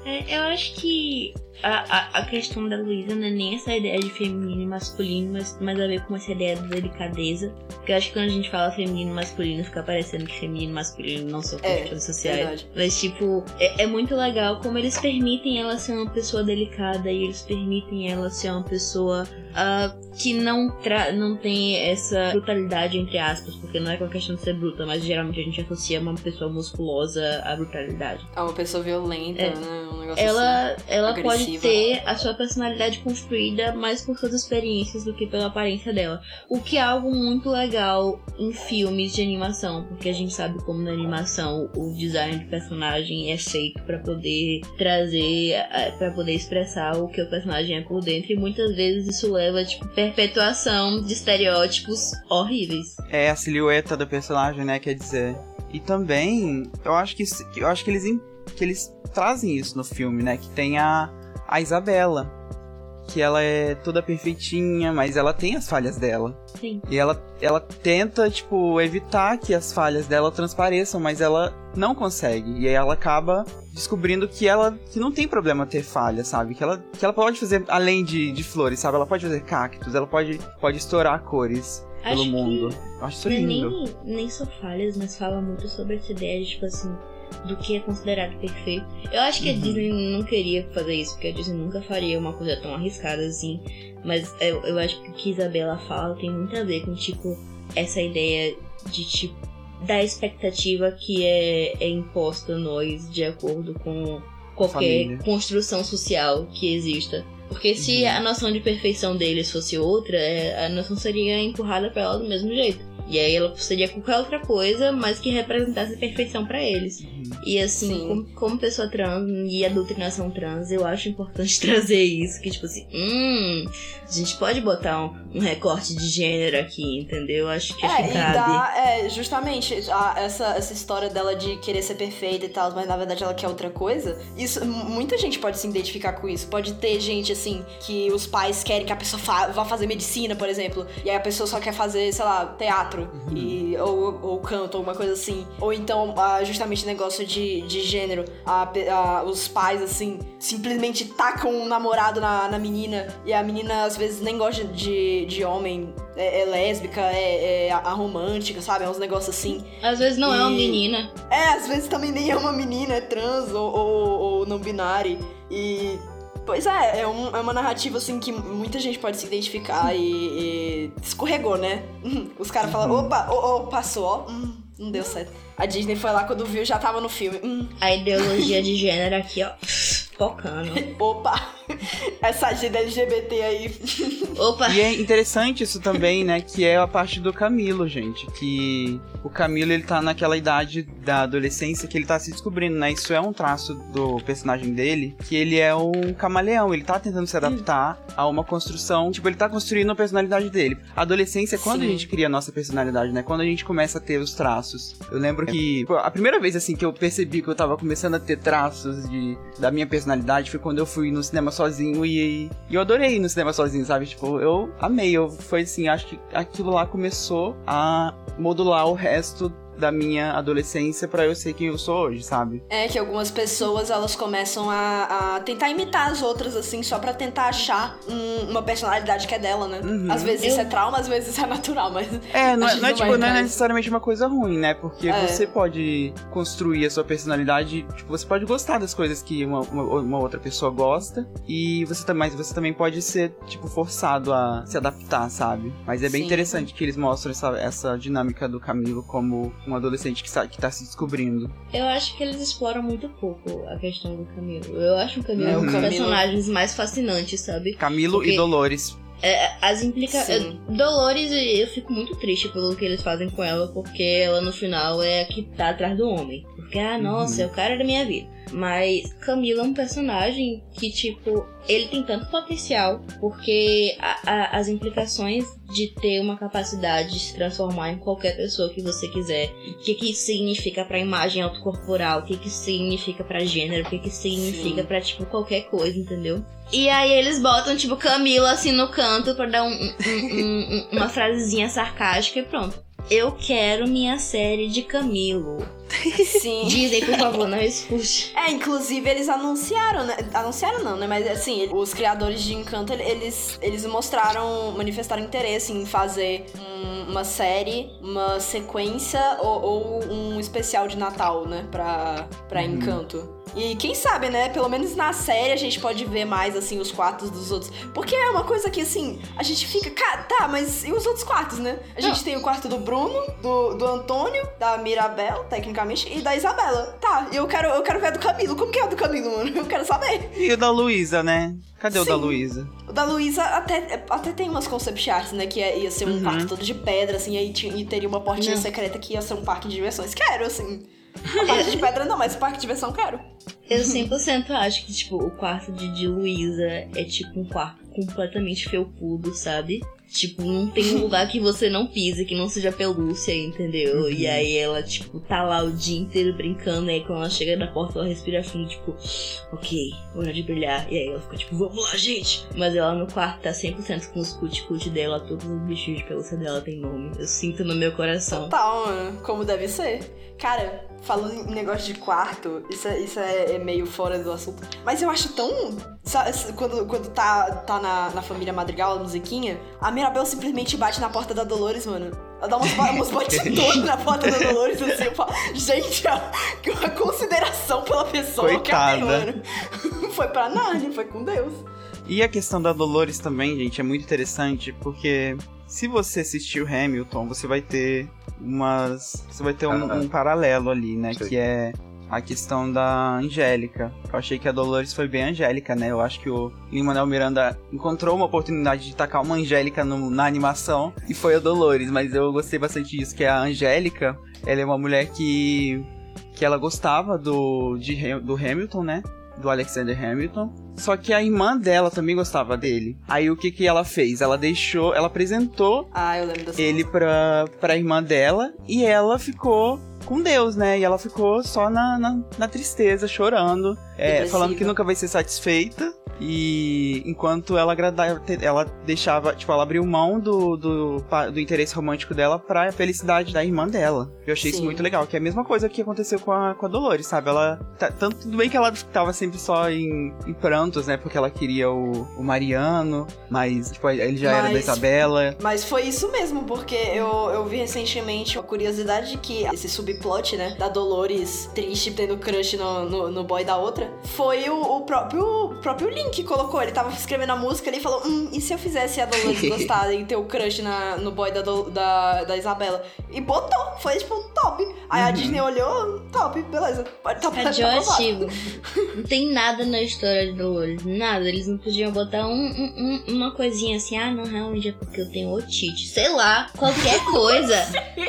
É, eu acho que a, a, a questão da Luísa não é nem essa ideia de feminino e masculino, mas mais a ver com essa ideia da delicadeza. Porque eu acho que quando a gente fala feminino e masculino, fica parecendo que feminino e masculino não são É, questões sociais. verdade. Mas, tipo, é, é muito legal como eles permitem ela ser uma pessoa delicada e eles permitem ela ser uma pessoa ah, que não, tra não tem essa brutalidade, entre aspas, porque não é com a questão de ser bruta, mas geralmente a gente associa uma pessoa musculosa à brutalidade. É uma pessoa violenta, É. né? Um negócio assim. Ela, ela pode agressiva. ter a sua personalidade construída mais por suas experiências do que pela aparência dela. O que é algo muito legal em filmes de animação, porque a gente sabe como na animação o design de personagem é feito pra poder trazer, para poder expressar o que o personagem é por dentro, e muitas vezes isso leva tipo perpetuação de estereótipos horríveis. é a silhueta do personagem, né? Quer dizer. E também, eu acho que eu acho que eles, que eles trazem isso no filme, né? Que tem a, a Isabela. Que ela é toda perfeitinha, mas ela tem as falhas dela. Sim. E ela, ela tenta, tipo, evitar que as falhas dela transpareçam, mas ela não consegue. E aí ela acaba descobrindo que ela que não tem problema ter falha, sabe? Que ela, que ela pode fazer além de, de flores, sabe? Ela pode fazer cactos, ela pode, pode estourar cores pelo Acho que mundo. Eu acho isso é lindo. nem, nem só falhas, mas fala muito sobre essa ideia de, tipo assim, do que é considerado perfeito. Eu acho que a Uhum. Disney não queria fazer isso, porque a Disney nunca faria uma coisa tão arriscada assim. Mas eu, eu acho que o que Isabela fala tem muito a ver com, tipo, essa ideia de, tipo, da expectativa que é, é imposta a nós de acordo com qualquer Família. construção social que exista. Porque se Uhum. a noção de perfeição deles fosse outra, é, a noção seria empurrada pra ela do mesmo jeito. E aí ela seria qualquer outra coisa, mas que representasse a perfeição pra eles. Uhum. E assim, Sim. como, como pessoa trans e a doutrinação trans, eu acho importante trazer isso. Que tipo assim, hum, a gente pode botar um, um recorte de gênero aqui, entendeu? Acho que, É, que e cabe. dá, é, justamente, a- essa, essa história dela de querer ser perfeita e tal, mas na verdade ela quer outra coisa, isso, muita gente pode se identificar com isso. Pode ter gente, assim, que os pais querem que a pessoa fa- vá fazer medicina, por exemplo, e aí a pessoa só quer fazer, sei lá, teatro. Uhum. e, ou, ou canto, alguma coisa assim. Ou então, ah, justamente negócio de, de gênero. A, a, os pais, assim, simplesmente tacam um namorado na, na menina, e a menina às vezes nem gosta de, de homem, é, é lésbica, é, é romântica, sabe? É uns negócios assim. Às vezes não e... é uma menina. É, às vezes também nem é uma menina, é trans ou, ou, ou não binário. E Pois é, é, um, é, uma narrativa assim que muita gente pode se identificar e, e escorregou, né? Os caras falam, uhum. opa, oh, oh, passou, ó. Hum, não deu certo. A Disney foi lá quando viu, já tava no filme. Hum. A ideologia de gênero aqui, ó, focando. Opa! Essa agenda LGBT aí. Opa! E é interessante isso também, né? Que é a parte do Camilo, gente. Que o Camilo, ele tá naquela idade da adolescência que ele tá se descobrindo, né? Isso é um traço do personagem dele, que ele é um camaleão. Ele tá tentando se adaptar a uma construção. Tipo, ele tá construindo a personalidade dele. A adolescência é quando Sim. a gente cria a nossa personalidade, né? Quando a gente começa a ter os traços. Eu lembro que pô, a primeira vez, assim, que eu percebi que eu tava começando a ter traços de, da minha personalidade foi quando eu fui no cinema sozinho e, e eu adorei ir no cinema sozinho, sabe? Tipo, eu amei. Eu, foi assim, acho que aquilo lá começou a modular o resto da minha adolescência para eu ser quem eu sou hoje, sabe? É que algumas pessoas elas começam a, a tentar imitar as outras, assim, só para tentar achar um, uma personalidade que é dela, né? Uhum. Às vezes eu... isso é trauma, às vezes isso é natural, mas. É, não, é, não, é, tipo, não é necessariamente uma coisa ruim, né? Porque é. você pode construir a sua personalidade, tipo, você pode gostar das coisas que uma, uma, uma outra pessoa gosta, e você também, você também pode ser, tipo, forçado a se adaptar, sabe? Mas é bem Sim. interessante que eles mostram essa, essa dinâmica do Camilo como um adolescente que está, que tá se descobrindo. Eu acho que eles exploram muito pouco a questão do Camilo. Eu acho o Camilo é, um dos personagens mais fascinantes, sabe? Camilo Porque... e Dolores. É, as implica... Dolores, eu fico muito triste pelo que eles fazem com ela, porque ela no final é a que tá atrás do homem. Porque, ah, nossa, uhum. é o cara da minha vida. Mas Camila é um personagem que, tipo, ele tem tanto potencial, porque a, a, as implicações de ter uma capacidade de se transformar em qualquer pessoa que você quiser. O que, que isso significa pra imagem autocorporal? O que, que isso significa pra gênero? O que, que isso significa Sim. pra, tipo, qualquer coisa, entendeu? E aí eles botam, tipo, Camila assim no canto pra dar um, um, um, uma frasezinha sarcástica e pronto. Eu quero minha série de Camilo. Sim. Disney, por favor, não escute. É, inclusive eles anunciaram, né? Anunciaram não, né? Mas assim, os criadores de Encanto, eles, eles mostraram, manifestaram interesse em fazer um, uma série, uma sequência ou, ou, um especial de Natal, né? Pra, pra uhum. Encanto. E quem sabe, né? Pelo menos na série a gente pode ver mais, assim, os quartos dos outros. Porque é uma coisa que, assim, a gente fica. Tá, mas e os outros quartos, né? A gente Não. tem o quarto do Bruno, do, do Antônio, da Mirabel, tecnicamente, e da Isabela. Tá, e eu quero, eu quero ver a do Camilo. Como que é a do Camilo, mano? Eu quero saber. E o da Luísa, né? Cadê Sim. o da Luísa? O da Luísa até, até tem umas concept arts, né? Que ia ser um uhum. quarto todo de pedra, assim, aí e teria uma portinha Não. secreta que ia ser um parque de diversões. Quero, assim. A parte de pedra não, mas o parque de diversão quero. Eu 100% acho que, tipo, o quarto de, de Luísa é tipo um quarto completamente felpudo, sabe? Tipo, não tem um lugar que você não pise, que não seja pelúcia, entendeu? Uhum. E aí ela, tipo, tá lá o dia inteiro brincando, e aí quando ela chega na porta, ela respira fundo, tipo, ok, hora de brilhar. E aí ela fica, tipo, vamos lá, gente! Mas ela no quarto tá 100% com os cut-cut dela, todos os bichinhos de pelúcia dela tem nome. Eu sinto no meu coração. Total, mano, como deve ser. Cara, falando em negócio de quarto, isso, é, isso é, é, meio fora do assunto. Mas eu acho tão. Sabe, quando, quando tá, tá na, na família Madrigal, a musiquinha, a Mirabel simplesmente bate na porta da Dolores, mano. Ela dá umas, umas batidões na porta da Dolores, assim, eu falo, gente, a, a consideração pela pessoa Coitada. que mano. Foi pra Narnia, foi com Deus. E a questão da Dolores também, gente, é muito interessante, porque se você assistiu Hamilton, você vai ter umas. Você vai ter um, um paralelo ali, né? Sim. Que é a questão da Angélica. Eu achei que a Dolores foi bem Angélica, né? Eu acho que o Lin-Manuel Miranda encontrou uma oportunidade de tacar uma Angélica no, na animação e foi a Dolores, mas eu gostei bastante disso, que a Angélica, ela é uma mulher que que ela gostava do de, do Hamilton, né? do Alexander Hamilton. Só que a irmã dela também gostava dele. Aí o que que ela fez? Ela deixou, ela apresentou ah, ele pra, pra irmã dela e ela ficou com Deus, né? E ela ficou só na, na, na tristeza, chorando, é, falando que nunca vai ser satisfeita. E enquanto ela agradava, ela deixava, tipo, ela abriu mão do, do, do interesse romântico dela pra felicidade da irmã dela. Eu achei Sim. isso muito legal, que é a mesma coisa que aconteceu com a, com a Dolores, sabe? Ela. tá- tanto tudo bem que ela tava sempre só em, em prantos, né? Porque ela queria o, o Mariano, mas, tipo, ele já era da Mas- Isabela. Mas foi isso mesmo, porque eu, eu vi recentemente a curiosidade de que esse subplot, né, da Dolores triste tendo crush no, no, no boy da outra, foi o, o próprio, o próprio Link que colocou. Ele tava escrevendo a música ali e falou: Hum, e se eu fizesse a Dolores gostar e ter o crush na, no boy da, Do- da, da Isabela? E botou, foi tipo top. Aí a Uhum. Disney olhou, top, beleza. Tá, tá aprovado. Radioativo. Não tem nada na história de Dolores. Nada. Eles não podiam botar um, um- um- uma coisinha assim. Ah, não, realmente é porque eu tenho otite. Sei lá, qualquer coisa.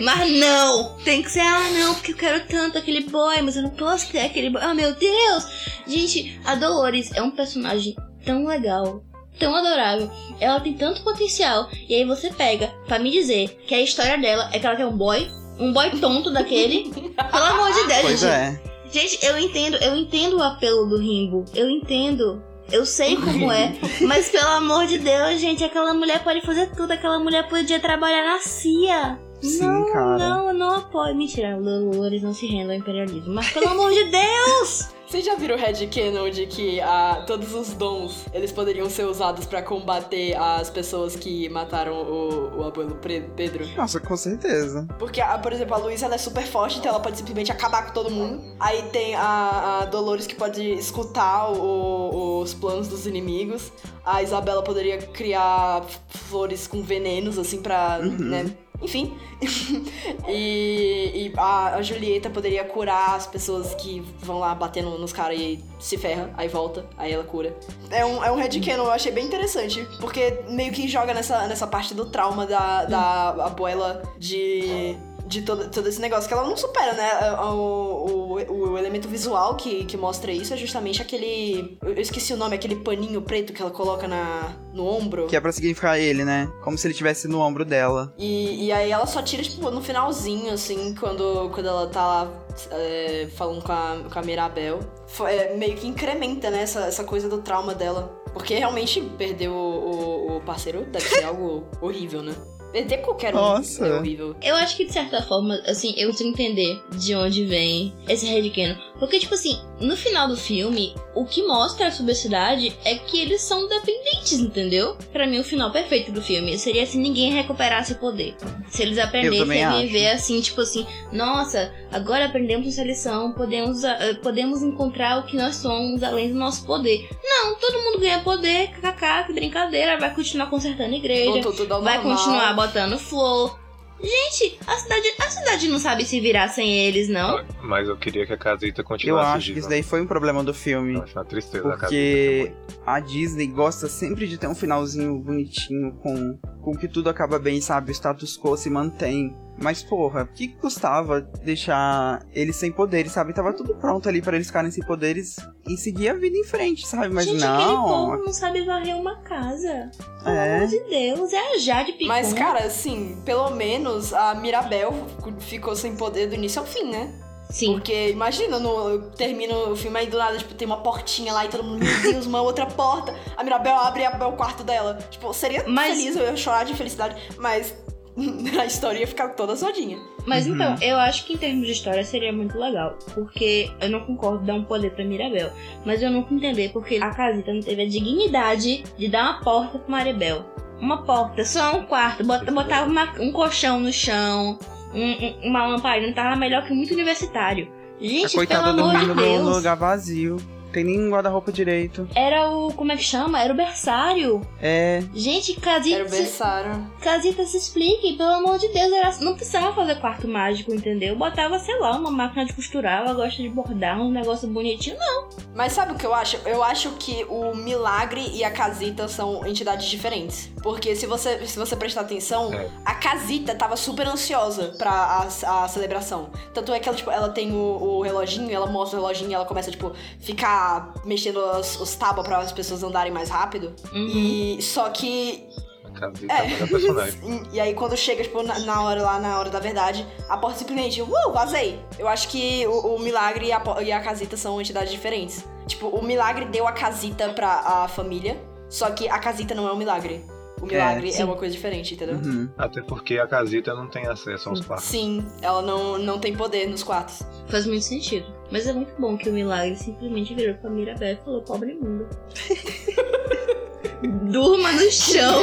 Mas não! Tem que ser, ah, não, porque eu quero tanto aquele boy, mas eu não posso ter aquele boy. Ah, meu Deus! Gente, a Dolores é um personagem tão legal. Tão adorável, ela tem tanto potencial. E aí você pega pra me dizer que a história dela é que ela quer um boy, um boy tonto daquele. Pelo amor de Deus, Pois gente. é. Gente, eu entendo, eu entendo o apelo do Rimbo. Eu entendo. Eu sei como é. Mas pelo amor de Deus, gente, aquela mulher pode fazer tudo. Aquela mulher podia trabalhar na CIA. Sim, não, cara. não, eu não apoio. Mentira, Dolores não se rendem ao imperialismo. Mas pelo amor de Deus! Vocês já viram o headcanon de que ah, todos os dons eles poderiam ser usados pra combater as pessoas que mataram o, o abuelo Pedro? Nossa, com certeza. Porque, ah, por exemplo, a Luísa é super forte, então ela pode simplesmente acabar com todo mundo. Aí tem a, a Dolores que pode escutar o- os planos dos inimigos. A Isabela poderia criar flores com venenos, assim, pra. Uhum. né? Enfim. e e a, a Julieta poderia curar as pessoas que vão lá batendo nos caras e se ferra, aí volta, aí ela cura. É um, é um headcanon, eu achei bem interessante. Porque meio que joga nessa, nessa parte do trauma da, da abuela de. De todo, todo esse negócio que ela não supera, né? O, o, o elemento visual que, que mostra isso é justamente aquele. Eu esqueci o nome, aquele paninho preto que ela coloca na, no ombro. Que é pra significar ele, né? Como se ele estivesse no ombro dela. E, e aí ela só tira, tipo, no finalzinho, assim, quando, quando ela tá lá é, falando com a, com a Mirabel. Foi- é, meio que incrementa, né, essa, essa coisa do trauma dela. Porque realmente perder o, o, o parceiro deve ser algo horrível, né? Perder qualquer um Nossa. é horrível. Eu acho que de certa forma, assim, eu consigo entender de onde vem esse headcanon. Porque, tipo assim, no final do filme, o que mostra sobre a cidade é que eles são dependentes, entendeu? Pra mim, o final perfeito do filme seria se ninguém recuperasse o poder. Se eles aprendessem a acho. viver assim, tipo assim, nossa, agora aprendemos essa lição, podemos, ah, podemos encontrar o que nós somos além do nosso poder. Não, todo mundo ganha poder, kkk, que brincadeira, vai continuar consertando a igreja vai normal. continuar botando flor. Gente, a cidade, a cidade não sabe se virar sem eles, não. Mas eu queria que a casita Eu continuasse acho que isso daí foi um problema do filme. Eu acho uma tristeza a Porque casita. a Disney gosta sempre de ter um finalzinho bonitinho com, com que tudo acaba bem, sabe? O status quo se mantém. Mas, porra, o que custava deixar eles sem poderes, sabe? Tava tudo pronto ali pra eles ficarem sem poderes e seguir a vida em frente, sabe? Mas Gente, aquele não. povo não sabe varrer uma casa. Pelo É. amor de Deus, é a Jade Picon. Mas, cara, assim, pelo menos a Mirabel ficou sem poder do início ao fim, né? Sim. Porque imagina, no, termina o filme aí do nada, tipo, tem uma portinha lá e todo mundo, meu Deus, uma outra porta. A Mirabel abre e abre o quarto dela. Tipo, seria Mas- feliz, eu ia chorar de felicidade, mas a história ia ficar toda zoadinha. Mas Uhum. então, eu acho que em termos de história seria muito legal. Porque eu não concordo em dar um poder pra Mirabel. Mas eu não entender porque a casita não teve a dignidade de dar uma porta pra Maribel. Uma porta, só um quarto. Bota, botava uma- um colchão no chão, um- um- uma lamparina, tava melhor que muito universitário. A Gente, coitada pelo amor de Deus. no lugar vazio. Tem nem guarda-roupa direito. Era o. Como é que chama? Era o berçário. É. Gente, casita. Era o berçário. Casita se explique, pelo amor de Deus, era, não precisava fazer quarto mágico, entendeu? Botava, sei lá, uma máquina de costurar, ela gosta de bordar, um negócio bonitinho. Não, Mas sabe o que eu acho? Eu acho que o Milagre e a Casita são entidades diferentes. Porque se você, se você prestar atenção, É. a Casita tava super ansiosa pra a, a celebração. Tanto é que ela, tipo, ela tem o, o reloginho, ela mostra o reloginho e ela começa, tipo, ficar mexendo os, os tábuas para as pessoas andarem mais rápido. Uhum. E só que A Casita é a melhor personagem. e aí quando chega, tipo, na, na, hora lá, na hora da verdade, a porta simplesmente, uh, vazei. Eu acho que o, o milagre e a, e a casita são entidades diferentes. Tipo, o milagre deu a casita pra a família, só que a casita não é um milagre. O milagre é, é uma coisa diferente, entendeu? Uhum. Até porque a casita não tem acesso aos quartos. Sim, ela não, não tem poder nos quartos. Faz muito sentido. Mas é muito bom que o milagre simplesmente virou pra Mirabel e falou: pobre mundo. Durma no chão.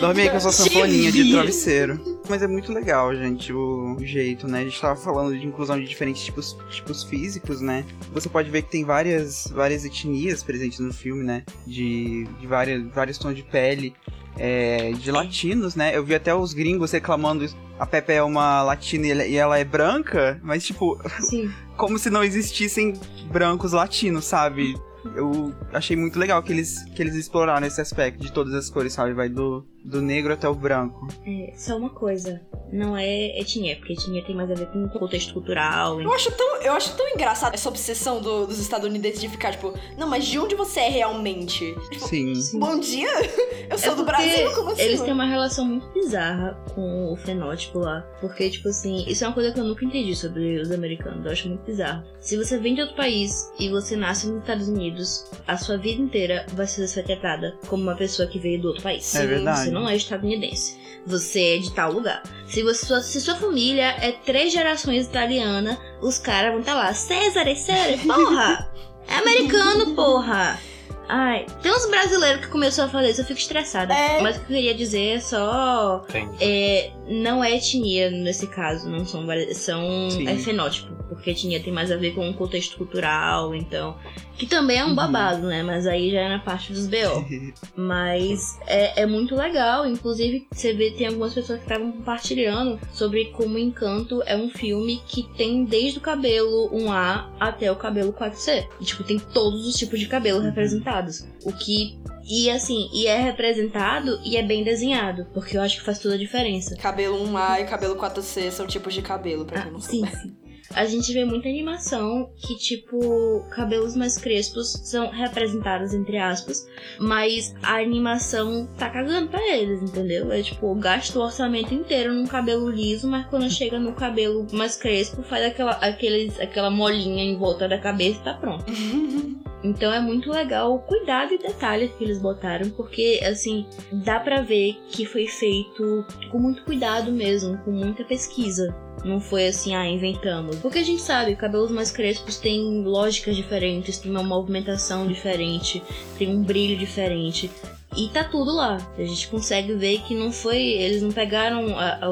Dorme aí com a sua sanfoninha de travesseiro. Mas é muito legal, gente, o jeito, né? A gente tava falando de inclusão de diferentes tipos, tipos físicos, né? Você pode ver que tem várias, várias etnias presentes no filme, né? De, de várias, vários tons de pele. É, de latinos, né? Eu vi até os gringos reclamando a Pepe é uma latina e ela é branca, mas tipo, como se não existissem brancos latinos, sabe? Eu achei muito legal que eles, que eles exploraram esse aspecto de todas as cores, sabe? Vai do, do negro até o branco. É, só uma coisa. Não é etnia, porque etnia tem mais a ver com contexto cultural. Eu acho tão, eu acho tão engraçado essa obsessão do, dos estadunidenses de ficar, tipo, não, mas de onde você é realmente? Tipo, Sim. Bom dia! Eu sou é do Brasil, como assim? Eles têm uma relação muito bizarra com o fenótipo lá. Porque, tipo assim, isso é uma coisa que eu nunca entendi sobre os americanos. Eu acho muito bizarro. Se você vem de outro país e você nasce nos Estados Unidos, a sua vida inteira vai ser tratada como uma pessoa que veio do outro país. É verdade. Você não é estadunidense. Você é de tal lugar. Se, você, se sua família é três gerações italiana, os caras vão estar tá lá. César, César, porra! É americano, porra! Ai, tem uns brasileiros que começou a fazer isso, eu fico estressada. É. Mas o que eu queria dizer é só. É, não é etnia nesse caso, não são são é fenótipo, porque etnia tem mais a ver com o contexto cultural, então. Que também é um uhum. babado, né? Mas aí já é na parte dos BO. Mas é, é muito legal. Inclusive, você vê, tem algumas pessoas que estavam compartilhando sobre como Encanto é um filme que tem desde o cabelo 1A até o cabelo 4C. E, tipo, tem todos os tipos de cabelo uhum. representados. O que e assim, e é representado e é bem desenhado, porque eu acho que faz toda a diferença. Cabelo 1A e cabelo 4C são tipos de cabelo, pra quem ah, não sim, sim a gente vê muita animação que, tipo, cabelos mais crespos são representados, entre aspas, mas a animação tá cagando pra eles, entendeu? É tipo, gasta o orçamento inteiro num cabelo liso, mas quando chega no cabelo mais crespo, faz aquela, aqueles, aquela molinha em volta da cabeça e tá pronto. Então é muito legal o cuidado e detalhes que eles botaram, porque assim, dá para ver que foi feito com muito cuidado mesmo, com muita pesquisa. Não foi assim, ah, inventamos. Porque a gente sabe, cabelos mais crespos têm lógicas diferentes, tem uma movimentação diferente, tem um brilho diferente. E tá tudo lá. A gente consegue ver que não foi. Eles não pegaram a, a,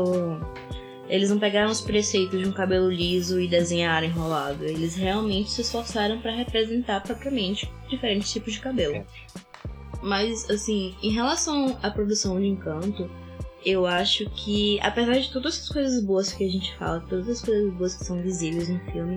eles não pegaram os preceitos de um cabelo liso e desenharam enrolado. Eles realmente se esforçaram para representar propriamente diferentes tipos de cabelo. Mas, assim, em relação à produção de Encanto, eu acho que, apesar de todas as coisas boas que a gente fala, todas as coisas boas que são visíveis no filme,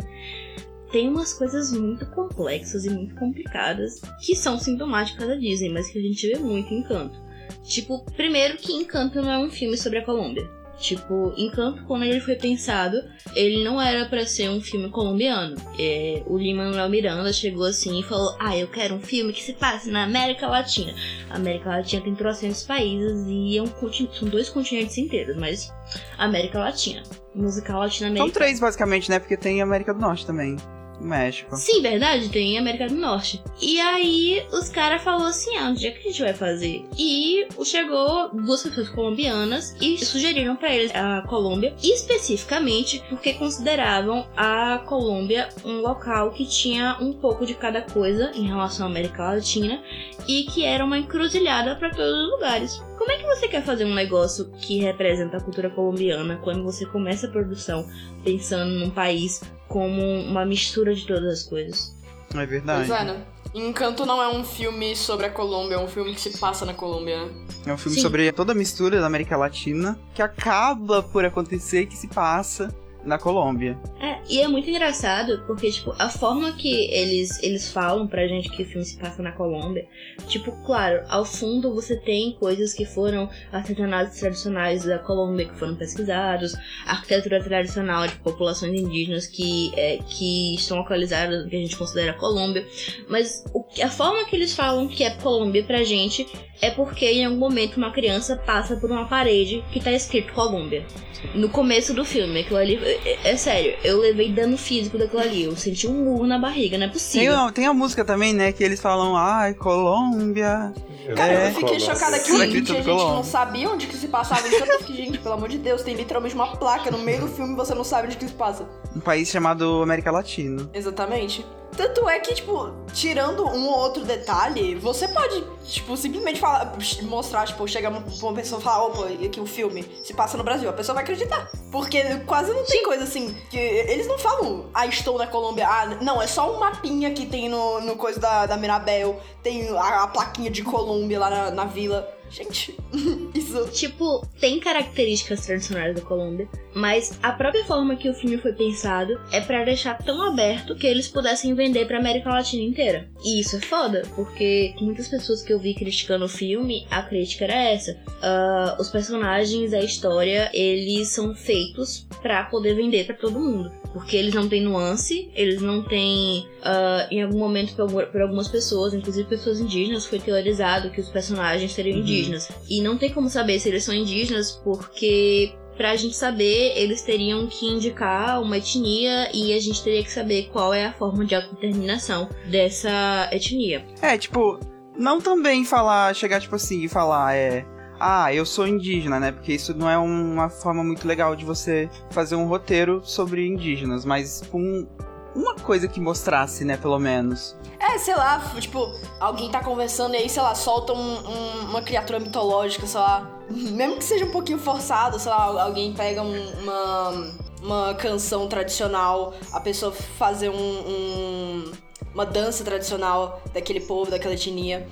tem umas coisas muito complexas e muito complicadas que são sintomáticas da Disney, mas que a gente vê muito em Encanto. Tipo, primeiro que Encanto não é um filme sobre a Colômbia. Tipo, Encanto, quando ele foi pensado, ele não era para ser um filme colombiano. É, o Lin-Manuel Miranda chegou assim e falou: Ah, eu quero um filme que se passe na América Latina. A América Latina tem trocentos países e é um são dois continentes inteiros, mas América Latina. Musical latino-americano. São três, basicamente, né? Porque tem América do Norte também. México. Sim, verdade, tem América do Norte. E aí os caras falaram assim: ah, onde é que a gente vai fazer? E chegou duas pessoas colombianas e sugeriram para eles a Colômbia, especificamente porque consideravam a Colômbia um local que tinha um pouco de cada coisa em relação à América Latina e que era uma encruzilhada para todos os lugares. Como é que você quer fazer um negócio que representa a cultura colombiana quando você começa a produção pensando num país como uma mistura de todas as coisas. É verdade. Pois é, né? Encanto não é um filme sobre a Colômbia, é um filme que se passa na Colômbia, né? É um filme Sim. sobre toda a mistura da América Latina que acaba por acontecer, que se passa na Colômbia. É, e é muito engraçado porque, tipo, a forma que eles, eles falam pra gente que o filme se passa na Colômbia, tipo, claro, ao fundo você tem coisas que foram artesanatos tradicionais da Colômbia que foram pesquisados, arquitetura tradicional de populações indígenas que, é, que estão localizadas no que a gente considera Colômbia, mas o, a forma que eles falam que é Colômbia pra gente é porque em algum momento uma criança passa por uma parede que tá escrito Colômbia. No começo do filme, aquilo ali. É, é sério, eu levei dano físico daquilo ali. Eu senti um murro na barriga, não é Tem, possível. a- tem a música também, né? Que eles falam, ai, Colômbia. Cara, É. eu fiquei chocada que Sim. a gente, a gente Colômbia. não sabia onde que se passava. Então eu fiquei, gente, pelo amor de Deus, tem literalmente uma placa no meio do filme e você não sabe onde que se passa. Um país chamado América Latina. Exatamente. Tanto é que, tipo, tirando um ou outro detalhe, você pode, tipo, simplesmente falar, mostrar, tipo, chegar pra uma pessoa e falar, opa, aqui o filme se passa no Brasil. A pessoa vai acreditar. Porque quase não tem coisa assim. que Eles não falam, ah, estou na Colômbia. Ah, não, é só um mapinha que tem no, no coisa da, da Mirabel. Tem a, a plaquinha de Colômbia lá na, na vila. Gente, isso. Tipo, tem características tradicionais da Colômbia, mas a própria forma que o filme foi pensado é pra deixar tão aberto que eles pudessem vender pra América Latina inteira. E isso é foda, porque muitas pessoas que eu vi criticando o filme, a crítica era essa. Ah, os personagens, a história, eles são feitos pra poder vender pra todo mundo. Porque eles não têm nuance, eles não têm. ah, em algum momento, por algumas pessoas, inclusive pessoas indígenas, foi teorizado que os personagens seriam Uhum. indígenas. E não tem como saber se eles são indígenas, porque pra gente saber, eles teriam que indicar uma etnia e a gente teria que saber qual é a forma de autodeterminação dessa etnia. É, tipo, não também falar, chegar tipo assim e falar, é. Ah, eu sou indígena, né? Porque isso não é uma forma muito legal de você fazer um roteiro sobre indígenas, mas um, uma coisa que mostrasse, né, pelo menos. É, sei lá, tipo, alguém tá conversando e aí, sei lá, solta um- um- uma criatura mitológica, sei lá. Mesmo que seja um pouquinho forçado, sei lá, alguém pega um- uma, uma canção tradicional, a pessoa fazer um- uma dança tradicional daquele povo, daquela etnia.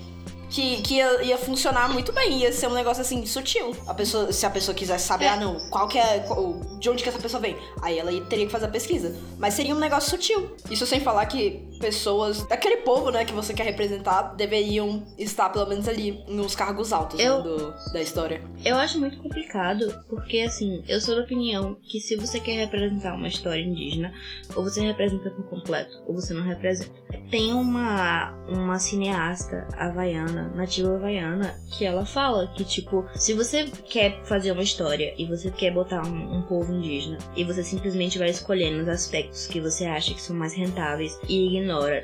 Que, que ia, ia funcionar muito bem, ia ser um negócio assim, sutil. A pessoa, se a pessoa quisesse saber, É. ah não, qual que é. qual- de onde que essa pessoa vem? Aí ela ia- teria que fazer a pesquisa. Mas seria um negócio sutil. Isso sem falar que pessoas daquele povo, né, que você quer representar, deveriam estar pelo menos ali nos cargos altos né, Eu- do- da história. Eu acho muito complicado, porque assim, eu sou da opinião que se você quer representar uma história indígena, ou você representa por completo, ou você não representa. Tem uma, uma cineasta havaiana, nativa havaiana, que ela fala que, tipo, se você quer fazer uma história e você quer botar um, um povo indígena, e você simplesmente vai escolhendo os aspectos que você acha que são mais rentáveis e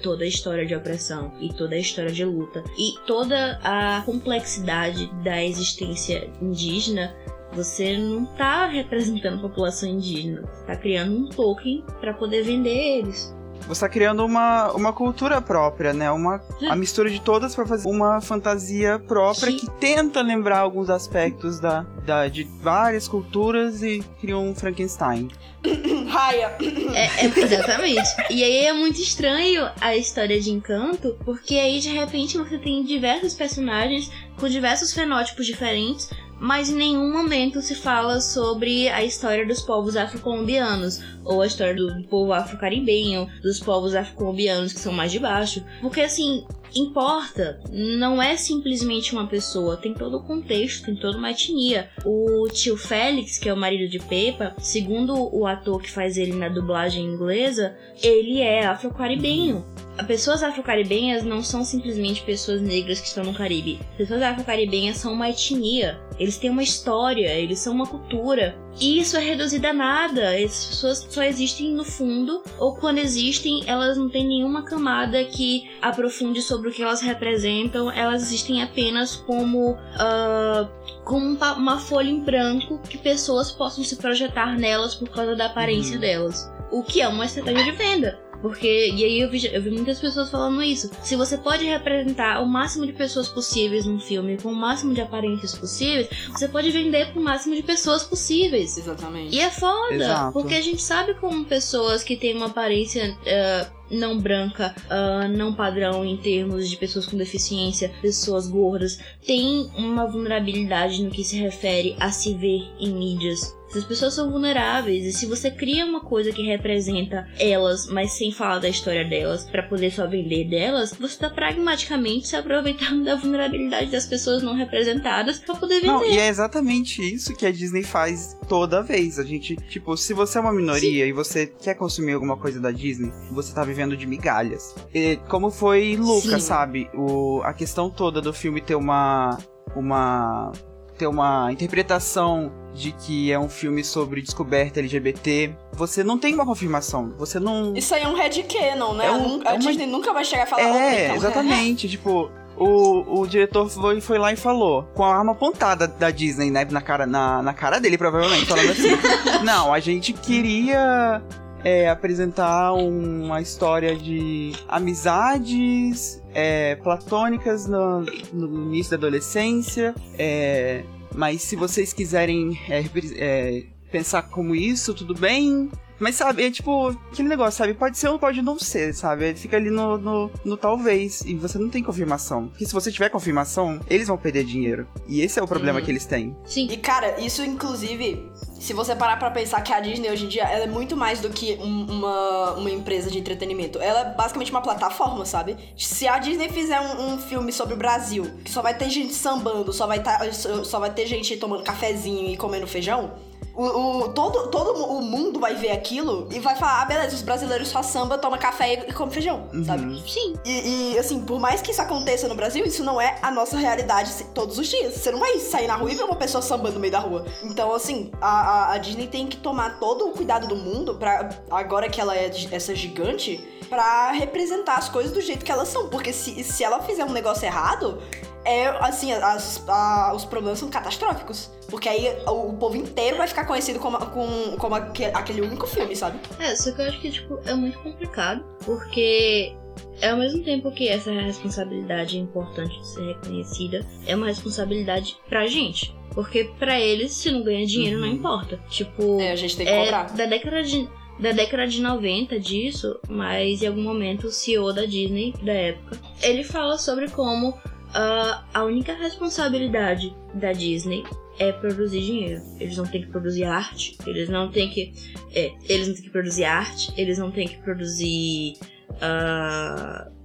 toda a história de opressão e toda a história de luta e toda a complexidade da existência indígena, você não tá representando a população indígena, você tá criando um token pra poder vender eles. Você tá criando uma, uma cultura própria, né? Uma, a mistura de todas pra fazer uma fantasia própria Sim. que tenta lembrar alguns aspectos da, da, de várias culturas e cria um Frankenstein. Raia! É, é- exatamente. E aí é muito estranho a história de Encanto, porque aí de repente você tem diversos personagens com diversos fenótipos diferentes, mas em nenhum momento se fala sobre a história dos povos afro-colombianos, ou a história do povo afro-caribenho, dos povos afro-colombianos que são mais de baixo. Porque assim, importa, não é simplesmente uma pessoa, tem todo o contexto, tem toda uma etnia. O tio Félix, que é o marido de Pepa, segundo o ator que faz ele na dublagem inglesa, ele é afro-caribenho. Pessoas afro-caribenhas não são simplesmente pessoas negras que estão no Caribe. Pessoas afro-caribenhas são uma etnia. Eles têm uma história, eles são uma cultura. E isso é reduzido a nada. Essas pessoas só existem no fundo, ou quando existem, elas não têm nenhuma camada que aprofunde sobre o que elas representam. Elas existem apenas como, ah, como um uma folha em branco que pessoas possam se projetar nelas por causa da aparência Uhum. delas. O que é uma estratégia de venda. Porque, e aí eu vi, eu vi muitas pessoas falando isso. Se você pode representar o máximo de pessoas possíveis num filme com o máximo de aparências possíveis, você pode vender pro máximo de pessoas possíveis. Exatamente. E é foda, Exato. porque a gente sabe como pessoas que têm uma aparência eh, não branca, uh, não padrão em termos de pessoas com deficiência, pessoas gordas, tem uma vulnerabilidade no que se refere a se ver em mídias as pessoas são vulneráveis e se você cria uma coisa que representa elas, mas sem falar da história delas, para poder só vender delas, você tá pragmaticamente se aproveitando da vulnerabilidade das pessoas não representadas para poder vender. Não, e é exatamente isso que a Disney faz toda vez. A gente, tipo, se você é uma minoria Sim. e você quer consumir alguma coisa da Disney, você tá vivendo de migalhas. E como foi Lucas, sabe? O, a questão toda do filme ter uma uma ter uma interpretação de que é um filme sobre descoberta LGBT, você não tem uma confirmação. Você não. Isso aí é um headcanon, né? É um, a é uma... Disney nunca vai chegar a falar. É, então. exatamente. tipo, o, o diretor foi, foi lá e falou, com a arma apontada da Disney, né? Na cara, na, na cara dele, provavelmente, falando assim: Não, a gente queria. É, apresentar uma história de amizades é, platônicas no, no, início da adolescência, é, mas se vocês quiserem é, é, pensar como isso, tudo bem. Mas sabe, é tipo, aquele negócio, sabe? Pode ser ou pode não ser, sabe? Ele fica ali no, no, no, talvez. E você não tem confirmação. Porque se você tiver confirmação, eles vão perder dinheiro. E esse é o problema uhum. que eles têm. Sim. E cara, isso inclusive se você parar pra pensar que a Disney hoje em dia ela é muito mais do que um, uma, uma empresa de entretenimento. Ela é basicamente uma plataforma, sabe? Se a Disney fizer um, um filme sobre o Brasil, que só vai ter gente sambando, só vai, tá, só vai ter gente tomando cafezinho e comendo feijão, o, o, todo, todo o mundo vai ver aquilo e vai falar, ah, beleza, os brasileiros só samba, toma café e come feijão, uhum. sabe? Sim. E, e, assim, por mais que isso aconteça no Brasil, isso não é a nossa realidade todos os dias. Você não vai sair na rua e ver uma pessoa sambando no meio da rua. Então, assim, a, a, a Disney tem que tomar todo o cuidado do mundo para agora que ela é essa gigante, para representar as coisas do jeito que elas são. Porque se, se ela fizer um negócio errado, é assim, as, a, os problemas são catastróficos. Porque aí o, o, povo inteiro vai ficar conhecido como, com, como aquele, aquele único filme, sabe? É, só que eu acho que, tipo, é muito complicado. Porque é ao mesmo tempo que essa responsabilidade é importante de ser reconhecida, é uma responsabilidade pra gente. Porque para eles, se não ganha dinheiro, uhum. não importa. Tipo. É, a gente tem que é, cobrar. Da década de da década de 90 disso, mas em algum momento o CEO da Disney da época, ele fala sobre como uh, a única responsabilidade da Disney é produzir dinheiro. Eles não têm que produzir arte, eles não têm que. É, eles não têm que produzir arte, eles não têm que produzir. Uh,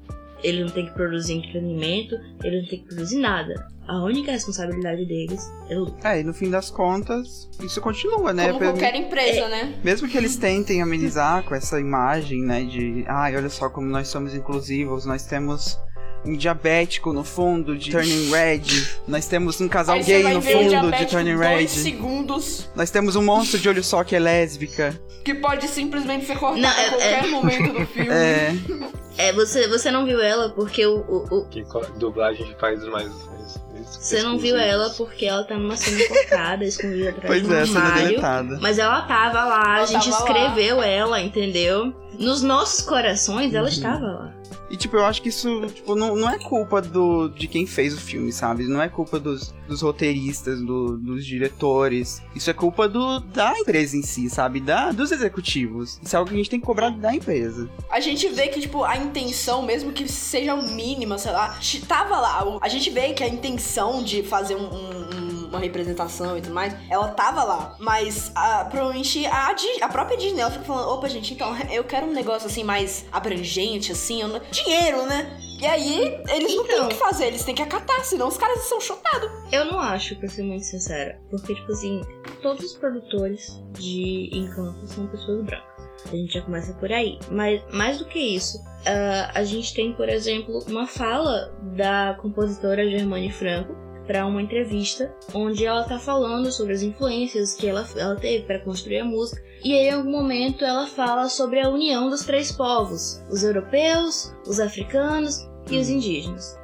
eles não têm que produzir entretenimento, eles não têm que produzir nada. A única responsabilidade deles é lucro. É, e no fim das contas, isso continua, né? Como qualquer empresa, é, né? Mesmo que eles tentem amenizar com essa imagem, né? De, ai, olha só como nós somos inclusivos, nós temos um diabético no fundo de Turning Red. Nós temos um casal Aí gay no fundo de Turning Red. segundos. Nós temos um monstro de olho só que é lésbica. Que pode simplesmente ser cortado a é, qualquer é... momento do filme. É. É, você, você não viu ela porque o. o, o... Que dublagem países mais. Você não viu ela porque ela tá numa cena cortada, escondida atrás pois de um é, armário. Cena deletada. Mas ela tava lá, ela a gente escreveu lá. ela, entendeu? Nos nossos corações, ela uhum. estava lá. E, tipo, eu acho que isso, tipo, não, não é culpa do, de quem fez o filme, sabe? Não é culpa dos, dos roteiristas, do, dos diretores. Isso é culpa do, da empresa em si, sabe? Da, dos executivos. Isso é algo que a gente tem que cobrar da empresa. A gente vê que, tipo, a intenção, mesmo que seja mínima, sei lá, tava lá. A gente vê que a intenção de fazer um, um uma representação e tudo mais, ela tava lá. Mas a, provavelmente a, a própria Disney ela fica falando: opa, gente, então eu quero um negócio assim mais abrangente, assim, não... dinheiro, né? E aí, eles não têm o que então. fazer, eles têm que acatar, senão os caras são chotados. Eu não acho, pra ser muito sincera. Porque, tipo assim, todos os produtores de Encanto são pessoas brancas. A gente já começa por aí. Mas, mais do que isso, uh, a gente tem, por exemplo, uma fala da compositora Germane Franco, para uma entrevista onde ela tá falando sobre as influências que ela, ela teve para construir a música. E aí, em algum momento, ela fala sobre a união dos três povos: os europeus, os africanos e os indígenas.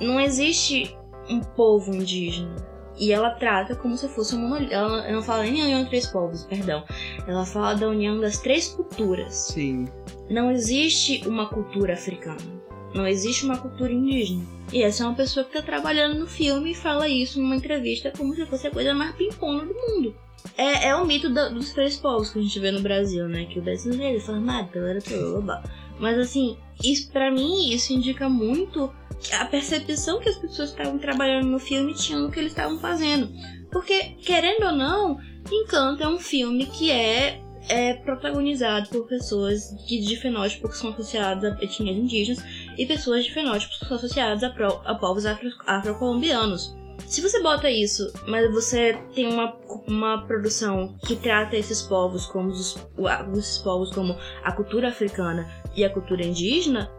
Não existe um povo indígena. E ela trata como se fosse um monolito. Ela não fala nem a união dos três povos, perdão. Ela fala da união das três culturas. Sim. Não existe uma cultura africana. Não existe uma cultura indígena. E essa é uma pessoa que está trabalhando no filme e fala isso numa entrevista como se fosse a coisa mais pimpona do mundo. É, é o mito dos três povos que a gente vê no Brasil, né? Que o brasileiro é formado pela blá Mas assim, isso para mim isso indica muito a percepção que as pessoas estavam trabalhando no filme tinham no que eles estavam fazendo. Porque, querendo ou não, Encanto é um filme que é, é protagonizado por pessoas que, de fenótipos que são associados a etnias indígenas e pessoas de fenótipos que são associados a, pro, a povos afro, afrocolombianos. Se você bota isso, mas você tem uma, uma produção que trata esses povos como os, esses povos como a cultura africana e a cultura indígena,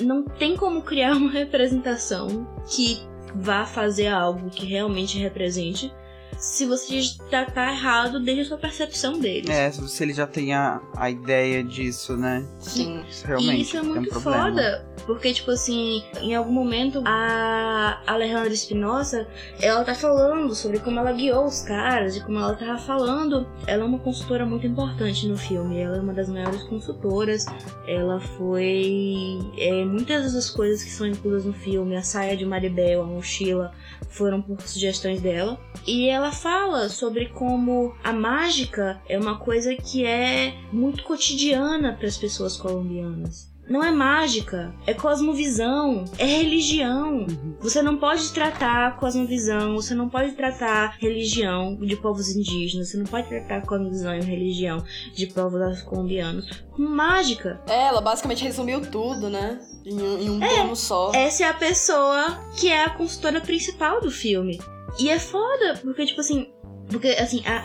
não tem como criar uma representação que vá fazer algo que realmente represente se você já tá errado desde a sua percepção deles. É, se ele já tem a, a ideia disso, né? Sim. Isso realmente e isso é muito um foda, porque, tipo assim, em algum momento a Alejandra Espinosa, ela tá falando sobre como ela guiou os caras, e como ela tava falando. Ela é uma consultora muito importante no filme, ela é uma das maiores consultoras. Ela foi. É, muitas das coisas que são inclusas no filme, a saia de Maribel, a mochila, foram por sugestões dela. E ela fala sobre como a mágica é uma coisa que é muito cotidiana para as pessoas colombianas não é mágica, é cosmovisão, é religião. Uhum. Você não pode tratar cosmovisão, você não pode tratar religião de povos indígenas, você não pode tratar cosmovisão e religião de povos colombianos com mágica. É, ela basicamente resumiu tudo, né? Em, em um é, só. Essa é a pessoa que é a consultora principal do filme. E é foda, porque, tipo assim, porque, assim, a,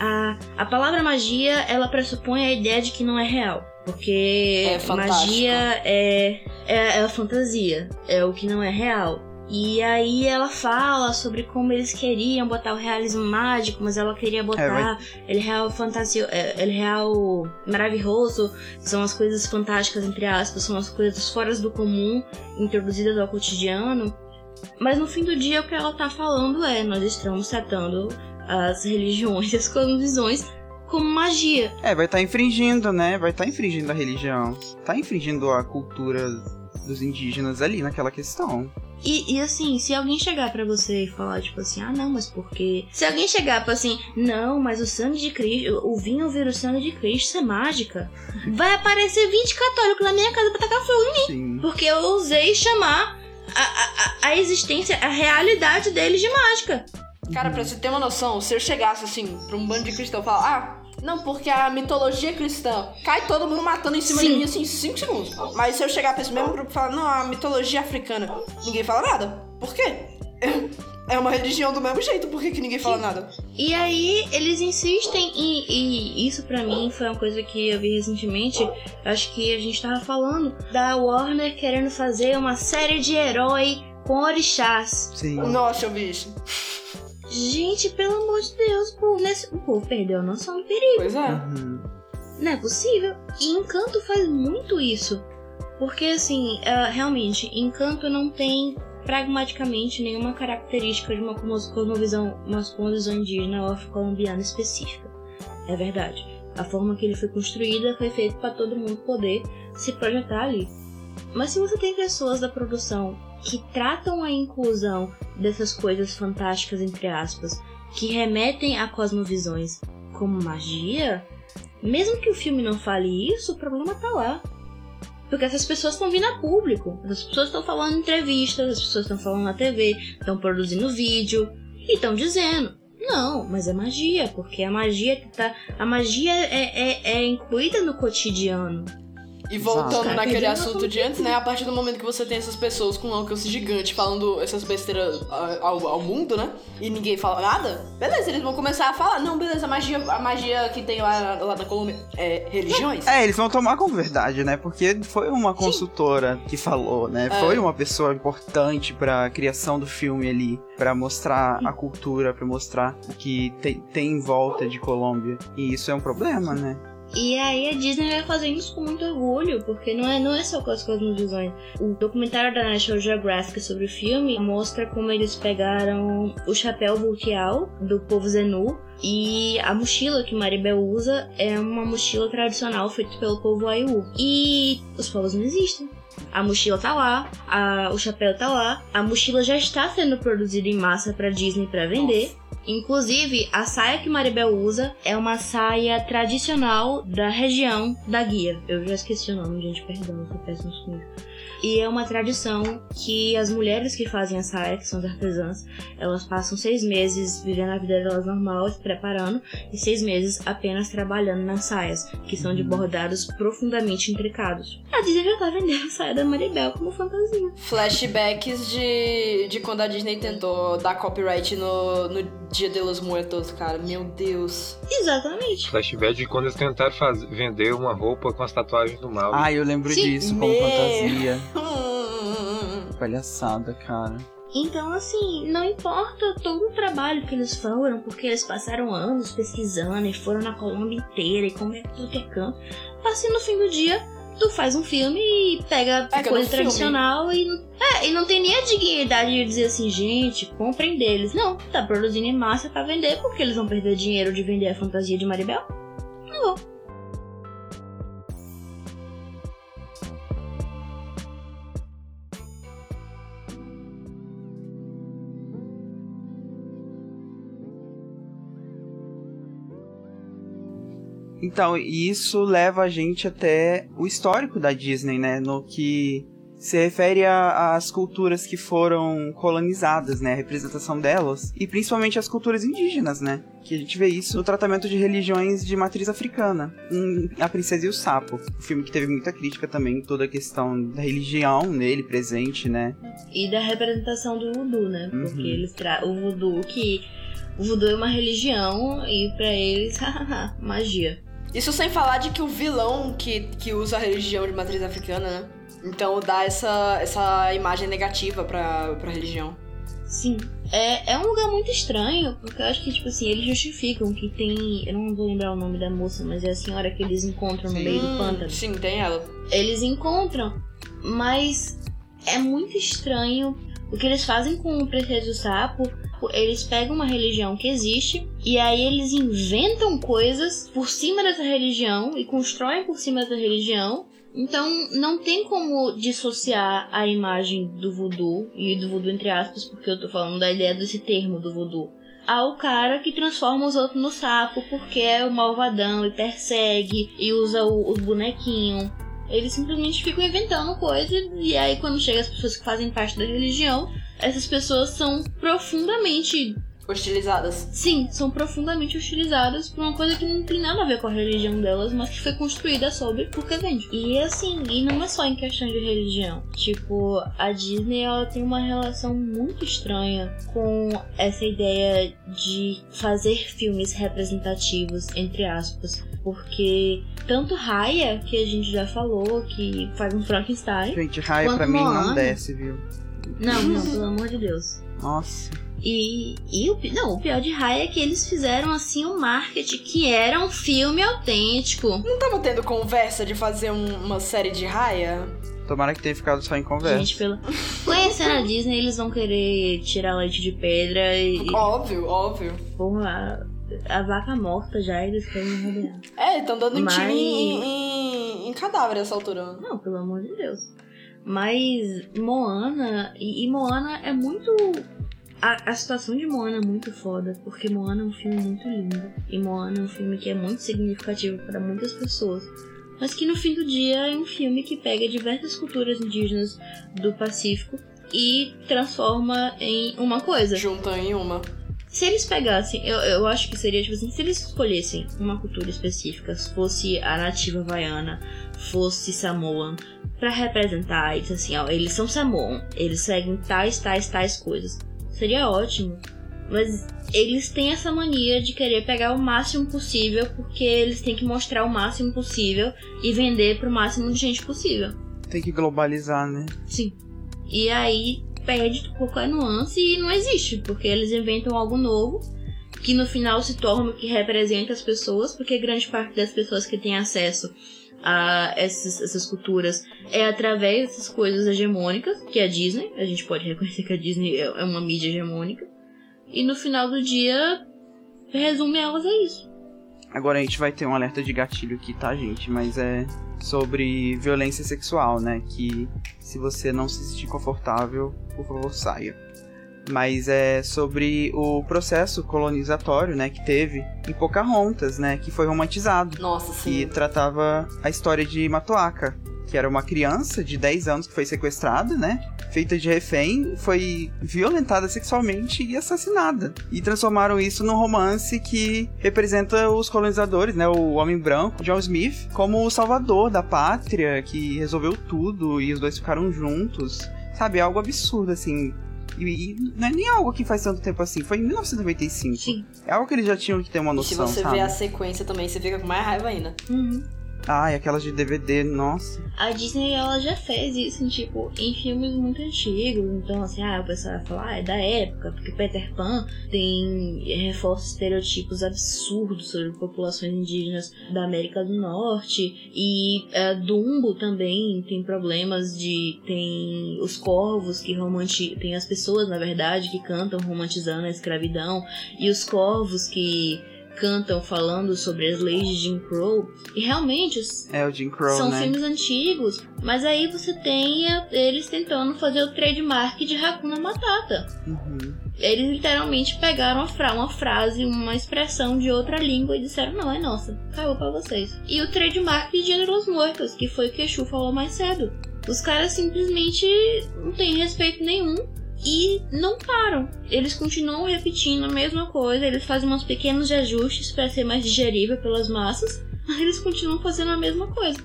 a, a palavra magia, ela pressupõe a ideia de que não é real. Porque é magia é, é, é a fantasia, é o que não é real. E aí ela fala sobre como eles queriam botar o realismo mágico, mas ela queria botar é, ele real fantasia, é, ele real maravilhoso, são as coisas fantásticas entre aspas, são as coisas fora do comum introduzidas ao cotidiano. Mas no fim do dia o que ela tá falando é, nós estamos tratando as religiões e as cosmovisões como magia. É, vai estar tá infringindo, né? Vai estar tá infringindo a religião. Tá infringindo a cultura dos indígenas ali naquela questão. E, e, assim, se alguém chegar para você e falar, tipo assim, ah, não, mas por quê? Se alguém chegar para assim, não, mas o sangue de Cristo, o vinho vira o sangue de Cristo, isso é mágica. Vai aparecer 20 católicos na minha casa pra tacar fogo em mim. Sim. Porque eu ousei chamar a, a, a existência, a realidade deles de mágica. Cara, pra você ter uma noção, se eu chegasse assim pra um bando de cristão e falar, ah, não, porque a mitologia cristã cai todo mundo matando em cima Sim. de mim assim em 5 segundos. Mas se eu chegar pra esse mesmo grupo e falar, não, a mitologia africana, ninguém fala nada. Por quê? É uma religião do mesmo jeito, por que, que ninguém fala nada? E aí, eles insistem e, e isso para mim foi uma coisa que eu vi recentemente. Acho que a gente tava falando da Warner querendo fazer uma série de herói com orixás. Sim. Nossa, eu vi isso. Gente, pelo amor de Deus, o povo, nesse... o povo perdeu a noção do perigo. Pois é. Uhum. Não é possível. E Encanto faz muito isso. Porque, assim, uh, realmente, Encanto não tem pragmaticamente nenhuma característica de uma cosmovisão, cosmovisão indígena ou afro-colombiana específica. É verdade. A forma que ele foi construída foi feita para todo mundo poder se projetar ali. Mas se você tem pessoas da produção que tratam a inclusão dessas coisas fantásticas, entre aspas, que remetem a cosmovisões como magia, mesmo que o filme não fale isso, o problema tá lá. Porque essas pessoas estão vindo a público, essas pessoas estão falando em entrevistas, as pessoas estão falando na TV, estão produzindo vídeo e estão dizendo. Não, mas é magia, porque a magia que tá. A magia é, é, é incluída no cotidiano. E voltando Exato. naquele assunto de antes, né? A partir do momento que você tem essas pessoas com um alcance gigante falando essas besteiras ao, ao, mundo, né? E ninguém fala nada, beleza, eles vão começar a falar, não, beleza, a magia, a magia que tem lá, lá na Colômbia é religiões. É, eles vão tomar como verdade, né? Porque foi uma consultora Sim. que falou, né? É. Foi uma pessoa importante pra criação do filme ali, para mostrar a cultura, para mostrar o que tem, tem em volta de Colômbia. E isso é um problema, né? E aí a Disney vai fazendo isso com muito orgulho, porque não é, não é só com as cosmovisões. O documentário da National Geographic sobre o filme mostra como eles pegaram o chapéu vultial do povo Zenu e a mochila que Maribel usa é uma mochila tradicional feita pelo povo Aiu. E os povos não existem. A mochila tá lá, a, o chapéu tá lá, a mochila já está sendo produzida em massa para Disney para vender. Inclusive, a saia que Maribel usa é uma saia tradicional da região da guia. Eu já esqueci o nome, gente, perdão, eu sou péssimo com isso. E é uma tradição que as mulheres que fazem a saia, que são as artesãs, elas passam seis meses vivendo a vida delas normal, se preparando, e seis meses apenas trabalhando nas saias, que são de bordados profundamente intricados. A Disney já tá vendendo a saia da Maribel como fantasia. Flashbacks de, de quando a Disney tentou dar copyright no, no Dia de los Muertos, cara. Meu Deus. Exatamente. Flashback de quando eles tentaram fazer, vender uma roupa com as tatuagens do mal. Ah, eu lembro Sim. disso como Meu. fantasia. Hum. Palhaçada, cara. Então, assim, não importa todo o trabalho que eles foram, porque eles passaram anos pesquisando e foram na Colômbia inteira e comer tudo que é canto. Assim, no fim do dia, tu faz um filme e pega Pega coisa filme. tradicional e, não- é, e não tem nem a dignidade de dizer assim, gente, comprem deles. Não, tá produzindo em massa pra vender, porque eles vão perder dinheiro de vender a fantasia de Maribel? Não vão. Então, isso leva a gente até o histórico da Disney, né? No que se refere às culturas que foram colonizadas, né? A representação delas. E principalmente as culturas indígenas, né? Que a gente vê isso no tratamento de religiões de matriz africana. Em A Princesa e o Sapo. Um filme que teve muita crítica também, toda a questão da religião nele presente, né? E da representação do voodoo, né? Porque Uhum. eles tra o voodoo que. O voodoo é uma religião e pra eles, hahaha, magia. Isso sem falar de que o vilão que, que usa a religião de matriz africana, né? Então dá essa, essa imagem negativa pra, pra religião. Sim. É, é um lugar muito estranho, porque eu acho que, tipo assim, eles justificam que tem. Eu não vou lembrar o nome da moça, mas é a senhora que eles encontram no Sim. meio do pântano. Sim, tem ela. Eles encontram, mas é muito estranho o que eles fazem com o Preceso Sapo. Eles pegam uma religião que existe e aí eles inventam coisas por cima dessa religião e constroem por cima dessa religião. Então não tem como dissociar a imagem do voodoo, e do voodoo entre aspas, porque eu tô falando da ideia desse termo do voodoo, ao cara que transforma os outros no sapo porque é o malvadão e persegue e usa o- os bonequinhos. Eles simplesmente ficam inventando coisa e aí quando chega as pessoas que fazem parte da religião, essas pessoas são profundamente, Hostilizadas. sim, são profundamente hostilizadas por uma coisa que não tem nada a ver com a religião delas, mas que foi construída sobre porque vende. E assim, e não é só em questão de religião. Tipo, a Disney ela tem uma relação muito estranha com essa ideia de fazer filmes representativos, entre aspas. Porque tanto Raya, que a gente já falou, que faz um Frankenstein. Gente, raia Quanto pra mim não desce, viu? Não, não, pelo amor de Deus. Nossa. E, e o, não, o pior de Raya é que eles fizeram assim um marketing que era um filme autêntico. Não tava tendo conversa de fazer um- uma série de raia? Tomara que tenha ficado só em conversa. Gente, pelo... conhecendo a Disney, eles vão querer tirar leite de pedra e. Óbvio, óbvio. Porra, a, a vaca morta já eles querem rodear. É, estão dando um Mas- time em, em, em cadáver nessa altura. Não, pelo amor de Deus. Mas Moana. E, e Moana é muito. A, a situação de Moana é muito foda, porque Moana é um filme muito lindo. E Moana é um filme que é muito significativo para muitas pessoas. Mas que no fim do dia é um filme que pega diversas culturas indígenas do Pacífico e transforma em uma coisa. Juntam em uma. Se eles pegassem, eu, eu acho que seria tipo assim, se eles escolhessem uma cultura específica, se fosse a nativa havaiana, fosse Samoan, pra representar, eles assim, ó, eles são Samoan, eles seguem tais, tais, tais coisas. Seria ótimo. Mas eles têm essa mania de querer pegar o máximo possível, porque eles têm que mostrar o máximo possível e vender pro máximo de gente possível. Tem que globalizar, né? Sim. E aí perde qualquer nuance e não existe, porque eles inventam algo novo que no final se torna o que representa as pessoas, porque grande parte das pessoas que têm acesso a essas, essas culturas é através dessas coisas hegemônicas, que é a Disney. A gente pode reconhecer que a Disney é é uma mídia hegemônica. E no final do dia, resume elas a isso. Agora a gente vai ter um alerta de gatilho aqui, tá, gente? Mas é sobre violência sexual, né? Que se você não se sentir confortável, por favor, saia. Mas é sobre o processo colonizatório, né, que teve em Pocahontas, né, que foi romantizado. Nossa, sim. Que tratava a história de Matoaka, que era uma criança de 10 anos que foi sequestrada, né? Feita de refém, foi violentada sexualmente e assassinada. E transformaram isso num romance que representa os colonizadores, né? O homem branco, John Smith, como o salvador da pátria, que resolveu tudo e os dois ficaram juntos. Sabe, é algo absurdo, assim. E, e, não é nem algo que faz tanto tempo assim, foi em 1995. Sim. É algo que eles já tinham que ter uma noção, e se você sabe? vê a sequência também, você fica com mais raiva ainda. Uhum. Ai, aquelas de DVD, nossa. A Disney, ela já fez isso, tipo, em filmes muito antigos. Então, assim, ah, o pessoal vai falar, ah, é da época, porque Peter Pan tem reforça estereotipos absurdos sobre populações indígenas da América do Norte. E é, Dumbo também tem problemas de. tem os corvos que romantizam. tem as pessoas, na verdade, que cantam romantizando a escravidão. E os corvos que cantam falando sobre as leis de Jim Crow. E realmente É Crow, são né? filmes antigos, mas aí você tem a- eles tentando fazer o trademark de Hakuna Matata. Uhum. Eles literalmente pegaram uma, fra- uma frase, uma expressão de outra língua e disseram: não, é nossa, caiu pra vocês. E o trademark de los Muertos, que foi o que Chu falou mais cedo. Os caras simplesmente não têm respeito nenhum e não param. Eles continuam repetindo a mesma coisa, eles fazem uns pequenos ajustes para ser mais digerível pelas massas, mas eles continuam fazendo a mesma coisa.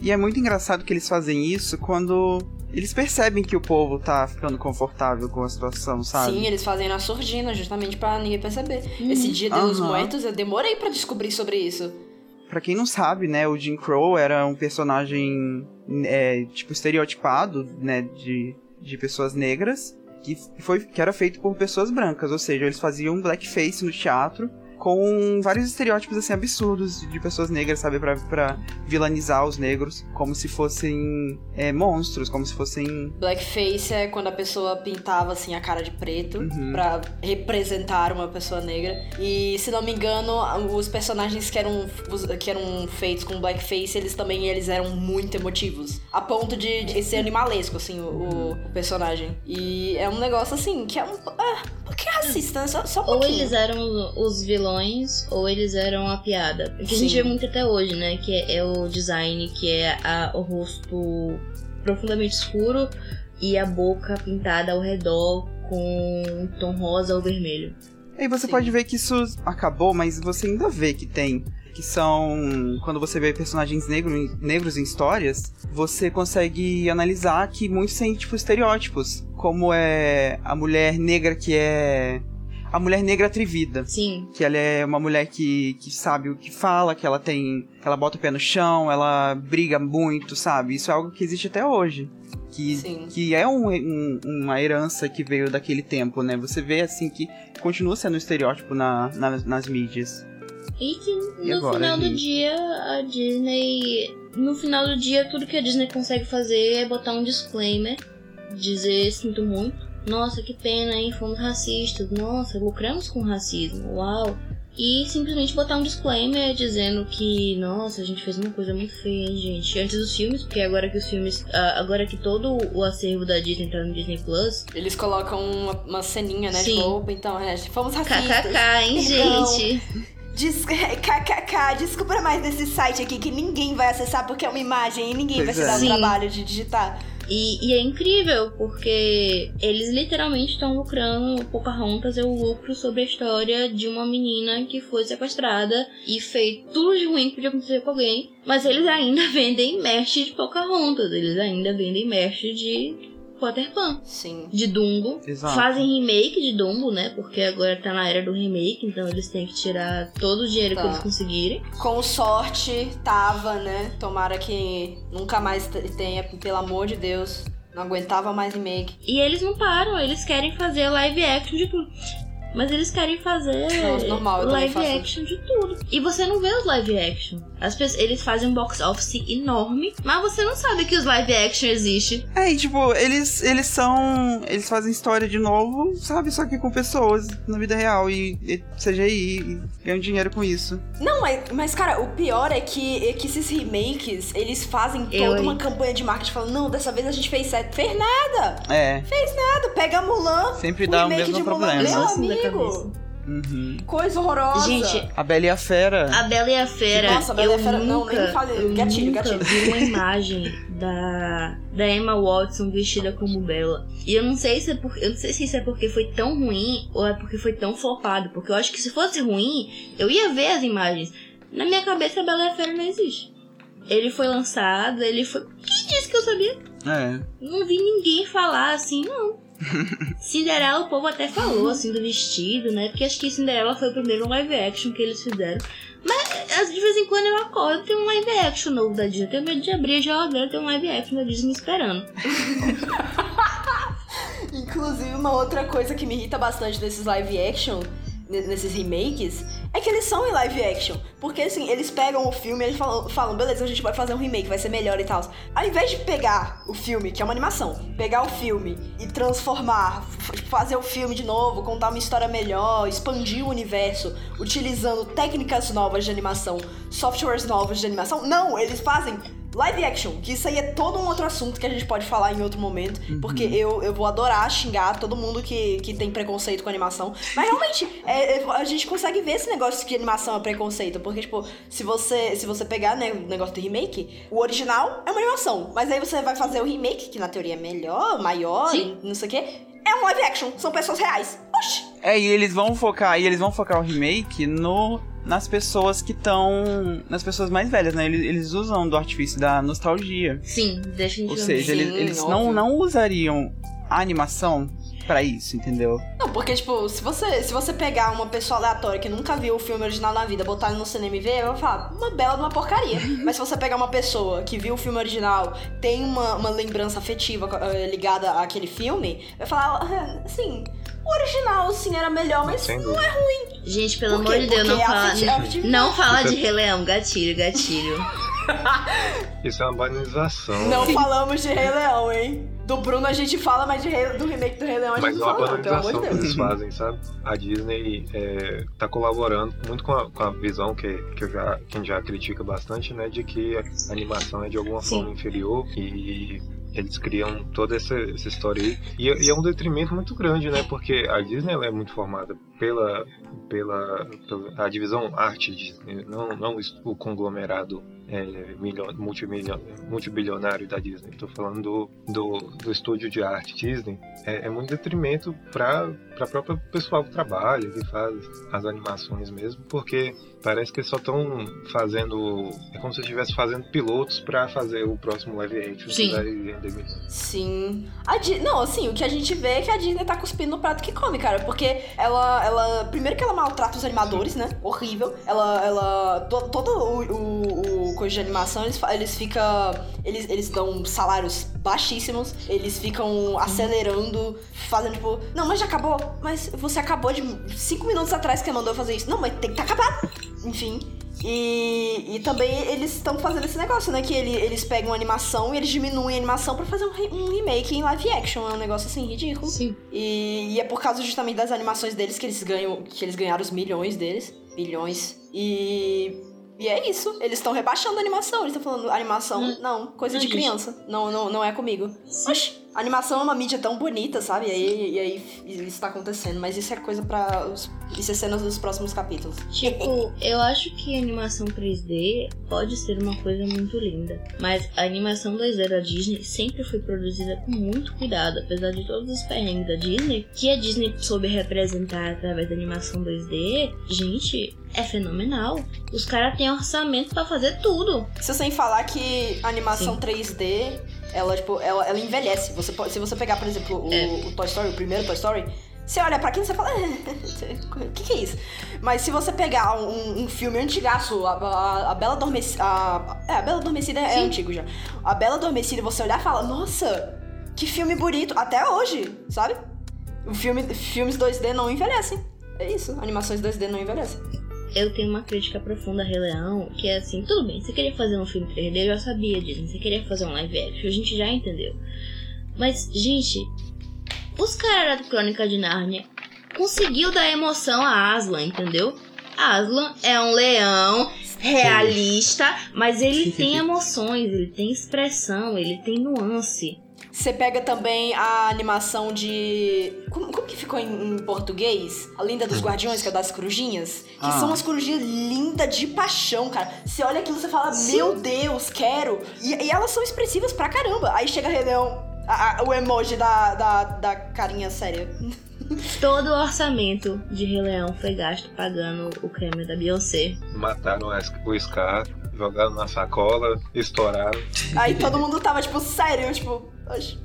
E é muito engraçado que eles fazem isso quando eles percebem que o povo tá ficando confortável com a situação, sabe? Sim, eles fazem na surdina, justamente pra ninguém perceber. Uhum. Esse dia Aham. Muertos, eu demorei pra descobrir sobre isso. Pra quem não sabe, né, o Jim Crow era um personagem, é, tipo, estereotipado, né, de, de pessoas negras, que, foi, que era feito por pessoas brancas, ou seja, eles faziam blackface no teatro, com vários estereótipos, assim, absurdos de pessoas negras, sabe, pra, pra vilanizar os negros, como se fossem é, monstros, como se fossem... Blackface é quando a pessoa pintava assim a cara de preto Uhum. pra representar uma pessoa negra. E se não me engano, os personagens que eram, que eram feitos com blackface, eles também eles eram muito emotivos. A ponto de, de ser animalesco, assim, o, o personagem. E é um negócio assim, que é um. É, um pouquinho racista, né? Só, só um Ou pouquinho. eles eram os vilões, ou eles eram a piada. O que a gente Sim. vê muito até hoje, né? Que é, é o design, que é a- o rosto profundamente escuro e a boca pintada ao redor com um tom rosa ou vermelho. Aí você Sim. pode ver que isso acabou, mas você ainda vê que tem. Que são. Quando você vê personagens negro, negros em histórias, você consegue analisar que muitos têm, tipo, estereótipos. Como é a mulher negra que é. A mulher negra atrevida. Sim, Que ela é uma mulher que, que sabe o que fala, que ela tem. que ela bota o pé no chão, ela briga muito, sabe? Isso é algo que existe até hoje. Que, Sim. que é um- um- uma herança que veio daquele tempo, né? Você vê assim que continua sendo um estereótipo na, na- nas mídias. E que no E agora, final do gente? dia a Disney. No final do dia, tudo que a Disney consegue fazer é botar um disclaimer, dizer sinto muito. Nossa, que pena, hein? Fomos racistas. Nossa, lucramos com racismo. Uau. E simplesmente botar um disclaimer dizendo que, nossa, a gente fez uma coisa muito feia, hein, gente. Antes dos filmes, porque agora que os filmes. ah, Agora que todo o acervo da Disney tá no Disney Plus. Eles colocam uma, uma ceninha, né? Sim. Tipo, então, é, fomos racistas. KKK, hein, Então, gente? Des... KKK, desculpa mais desse site aqui que ninguém vai acessar porque é uma imagem e ninguém vai Pois se é. dar o Sim. trabalho de digitar. E, e é incrível, porque eles literalmente estão lucrando, Pocahontas é o lucro sobre a história de uma menina que foi sequestrada e fez tudo de ruim que podia acontecer com alguém, mas eles ainda vendem merch de Pocahontas, eles ainda vendem merch de Peter Pan, Sim. de Dumbo. Exato. Fazem remake de Dumbo, né? Porque agora tá na era do remake, então eles têm que tirar todo o dinheiro Tá. que eles conseguirem. Com sorte, tava, né? Tomara que nunca mais te- tenha, pelo amor de Deus. Não aguentava mais remake. E eles não param, eles querem fazer live action de tudo. Mas eles querem fazer Não, normal, live action de tudo. E você não vê os live action. As pessoas, eles fazem um box office enorme, mas você não sabe que os live action existem. É, e tipo, eles, eles são. Eles fazem história de novo, sabe? Só que com pessoas na vida real e, e CGI e ganham dinheiro com isso. Não, mas, mas, cara, o pior é que, é que esses remakes, eles fazem Eu, toda hein? uma campanha de marketing falando, não, dessa vez a gente fez certo. Fez nada! É, Nada, pega Mulan. sempre dá o remake mesmo de Mulan, problema. Meu Nossa, da amigo. Uhum. coisa horrorosa. Gente, A Bela e a Fera. A Bela e a Fera. Nossa, a Bela e eu a Fera- não, nunca, nem fale- eu gatilho, nunca gatilho. vi uma imagem da, da Emma Watson vestida como Bela. E eu não sei se é por, eu não sei se isso é porque foi tão ruim ou é porque foi tão flopado. Porque eu acho que se fosse ruim, eu ia ver as imagens. Na minha cabeça, a Bela e a Fera não existe. Ele foi lançado, ele foi. Quem disse que eu sabia? É. Não vi ninguém falar assim, não. Cinderela, o povo até falou, assim, do vestido, né? Porque acho que Cinderela foi o primeiro live action que eles fizeram. Mas de vez em quando eu acordo tem um live action novo da Disney. Eu tenho medo de abrir a geladeira ter um live action da Disney me esperando. Inclusive, uma outra coisa que me irrita bastante desses live action, nesses remakes, é que eles são em live action. Porque assim, eles pegam o filme e eles falam, falam, beleza, a gente pode fazer um remake, vai ser melhor e tal. Ao invés de pegar o filme, que é uma animação, pegar o filme e transformar, f- fazer o filme de novo, contar uma história melhor, expandir o universo, utilizando técnicas novas de animação, softwares novos de animação, não, eles fazem Live action, que isso aí é todo um outro assunto que a gente pode falar em outro momento, porque eu, eu vou adorar xingar todo mundo que, que tem preconceito com animação. Mas realmente, é, é, a gente consegue ver esse negócio que animação é preconceito, porque, tipo, se você, se você pegar né, o negócio do remake, o original é uma animação, mas aí você vai fazer o remake, que na teoria é melhor, maior, Sim. e não sei o quê, é um live action, são pessoas reais. Oxi! É, e eles vão focar, e eles vão focar o remake no nas pessoas que estão nas pessoas mais velhas, né? Eles, eles usam do artifício da nostalgia. Sim, Ou definitivamente. seja, eles, Sim, eles não, não usariam a animação pra isso, entendeu? Não, porque, tipo, se você, se você pegar uma pessoa aleatória que nunca viu o filme original na vida, botar ele no cinema e ver, vai falar, uma bela de uma porcaria. Mas se você pegar uma pessoa que viu o filme original, tem uma, uma lembrança afetiva eh, ligada àquele filme, vai falar, "Ah, assim, o original, sim, era melhor, mas Sem não é ruim. Gente, pelo amor de Deus, não é fala. é. Não fala Isso é- de Rei Leão, gatilho, gatilho. Isso é uma banalização. Não falamos de Rei Leão, hein? Do Bruno a gente fala, mas de Rei- do remake do Rei Leão a gente Mas é não uma fala, não, pelo amor de que Deus. eles fazem, sabe? A Disney é, tá colaborando muito com a, com a visão que, que eu já, quem já critica bastante, né? De que a animação é de alguma Sim. forma inferior e eles criam toda essa, essa história aí. E, e é um detrimento muito grande, né? Porque a Disney é muito formada pela, pela, pela a divisão arte Disney, não, não o conglomerado é, multibilionário da Disney. Estou falando do, do, do estúdio de arte Disney. É, é muito detrimento para para própria pessoal que trabalha, que faz as animações mesmo, porque parece que eles só estão fazendo. É como se estivesse fazendo pilotos para fazer o próximo live action Sim. que vai render milhões. Sim. A Di- Não, assim, o que a gente vê é que a Disney tá cuspindo no prato que come, cara. Porque ela. ela primeiro que ela maltrata os animadores, né? Horrível. Ela. ela to- todo o, o coisa de animação, eles, eles ficam. Eles, eles dão salários baixíssimos. Eles ficam acelerando, fazendo tipo. Não, mas já acabou. Mas você acabou de. Cinco minutos atrás que você mandou eu fazer isso. Não, mas tem que tá acabado. Enfim. E, e também eles estão fazendo esse negócio, né? Que ele- eles pegam a animação e eles diminuem a animação pra fazer um, re- um remake em live action. É um negócio assim ridículo. Sim. E, e é por causa justamente das animações deles que eles ganham, que eles ganharam os milhões deles. Bilhões. E. E é isso. Eles estão rebaixando a animação. Eles estão falando, animação, Hum. não, coisa Não, de criança. Não, não, não é comigo. Oxi, a animação é uma mídia tão bonita, sabe? E aí, e aí isso tá acontecendo. Mas isso é coisa pra. Os, isso é cenas dos próximos capítulos. Tipo, eu acho que a animação 3D pode ser uma coisa muito linda. Mas a animação 2D da Disney sempre foi produzida com muito cuidado, apesar de todos os perrengues da Disney. Que a Disney soube representar através da animação 2D, gente, é fenomenal. Os caras têm orçamento pra fazer tudo. Isso sem falar que a animação 3D, ela, tipo, ela, ela envelhece. Você pode, se você pegar, por exemplo, o, É. o Toy Story, o primeiro Toy Story, você olha pra aquilo e você fala, o que, que é isso? Mas se você pegar um, um filme antigaço, a, a, a Bela Adormecida. A, é, a Bela Adormecida é antigo já. A Bela Adormecida, você olhar e fala, nossa, que filme bonito. Até hoje, sabe? O filme, filmes 2D não envelhecem. é isso, animações 2D não envelhecem. Eu tenho uma crítica profunda a Rei Leão, que é assim, tudo bem, você queria fazer um filme 3D, eu já sabia disso, você queria fazer um live action, a gente já entendeu. Mas, gente, os caras da Crônica de Nárnia conseguiu dar emoção a Aslan, entendeu? Aslan é um leão realista, mas ele tem emoções, ele tem expressão, ele tem nuance. Você pega também a animação de. Como, como que ficou em, em português? A Linda dos Guardiões, que é das corujinhas. Que Ah. são umas corujinhas lindas de paixão, cara. Você olha aquilo e você fala, meu Deus, quero. E, e elas são expressivas pra caramba. Aí chega Rei Leão, a- a- o emoji da, da, da carinha séria. Todo o orçamento de Rei Leão foi gasto pagando o creme da Beyoncé. Mataram o Scar, jogaram na sacola, estouraram. Aí todo mundo tava, tipo, sério, tipo. Oxe.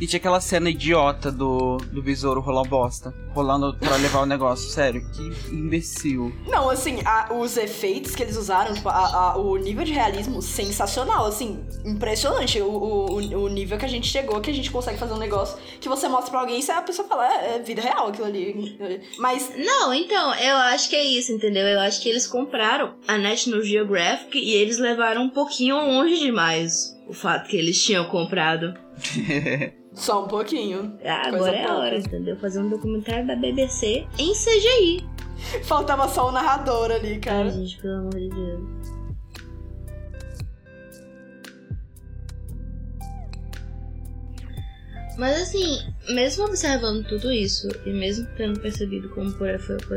E tinha aquela cena idiota do, do besouro rolando bosta. Rolando pra levar o negócio. Sério, que imbecil. Não, assim, a- os efeitos que eles usaram, tipo, a- a- o nível de realismo sensacional, assim, impressionante. O, o, o nível que a gente chegou, que a gente consegue fazer um negócio que você mostra pra alguém e a pessoa fala, é, é vida real aquilo ali. Mas, Não, então, eu acho que é isso, entendeu? Eu acho que eles compraram a National Geographic e eles levaram um pouquinho longe demais o fato que eles tinham comprado. só um pouquinho. Ah, agora é a hora, entendeu? Fazer um documentário da BBC em CGI. Faltava só o narrador ali, Ai, cara. gente, pelo amor de Deus. Mas assim, mesmo observando tudo isso, e mesmo tendo percebido como por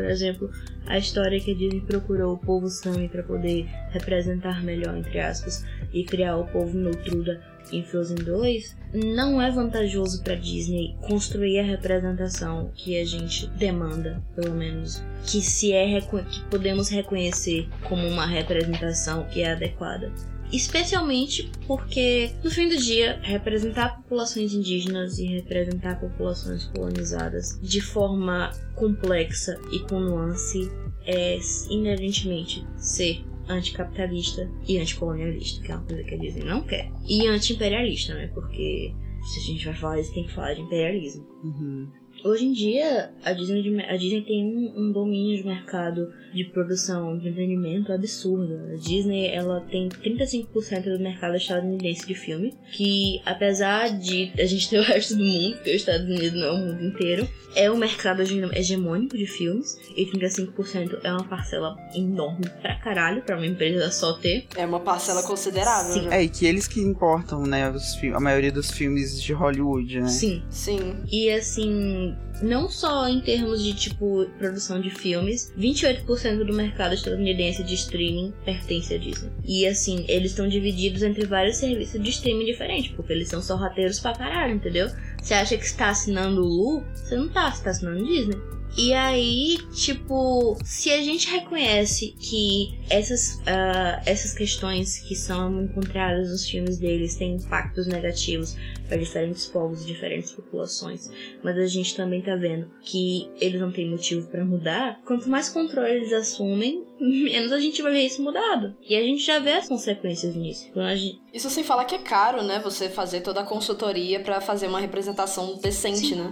exemplo, a história que a Disney procurou o povo Sami para poder representar melhor, entre aspas, e criar o povo Neutruda em Frozen 2, não é vantajoso para Disney construir a representação que a gente demanda, pelo menos, que se é que podemos reconhecer como uma representação que é adequada. Especialmente porque, no fim do dia, representar populações indígenas e representar populações colonizadas de forma complexa e com nuance é inerentemente ser anticapitalista e anticolonialista, que é uma coisa que a Disney não quer. E anti-imperialista, né? Porque se a gente vai falar isso, tem que falar de imperialismo. Uhum. Hoje em dia, a Disney, de- a Disney tem um, um domínio de mercado de produção de entretenimento absurdo. A Disney ela tem 35% do mercado estadunidense de filme, que apesar de a gente ter o resto do mundo, porque os Estados Unidos não é o mundo inteiro, é um mercado hege- hegemônico de filmes, e 35% é uma parcela enorme pra caralho pra uma empresa só ter. É uma parcela considerável. Sim. né? É, e que eles que importam, né, os a maioria dos filmes de Hollywood, né? Sim, Sim. E assim, não só em termos de tipo produção de filmes, 28% do mercado estadunidense de streaming pertence à Disney. E assim, eles estão divididos entre vários serviços de streaming diferentes, porque eles são sorrateiros pra caralho, entendeu? Você acha que está assinando o Lu? Você não tá, você tá assinando Disney. E aí, tipo, se a gente reconhece que essas, ah, essas questões que são encontradas nos filmes deles têm impactos negativos para diferentes povos e diferentes populações, mas a gente também tá vendo que eles não têm motivo pra mudar, quanto mais controle eles assumem, menos a gente vai ver isso mudado. E a gente já vê as consequências nisso. A gente- Isso sem falar que é caro, né? Você fazer toda a consultoria pra fazer uma representação decente, né?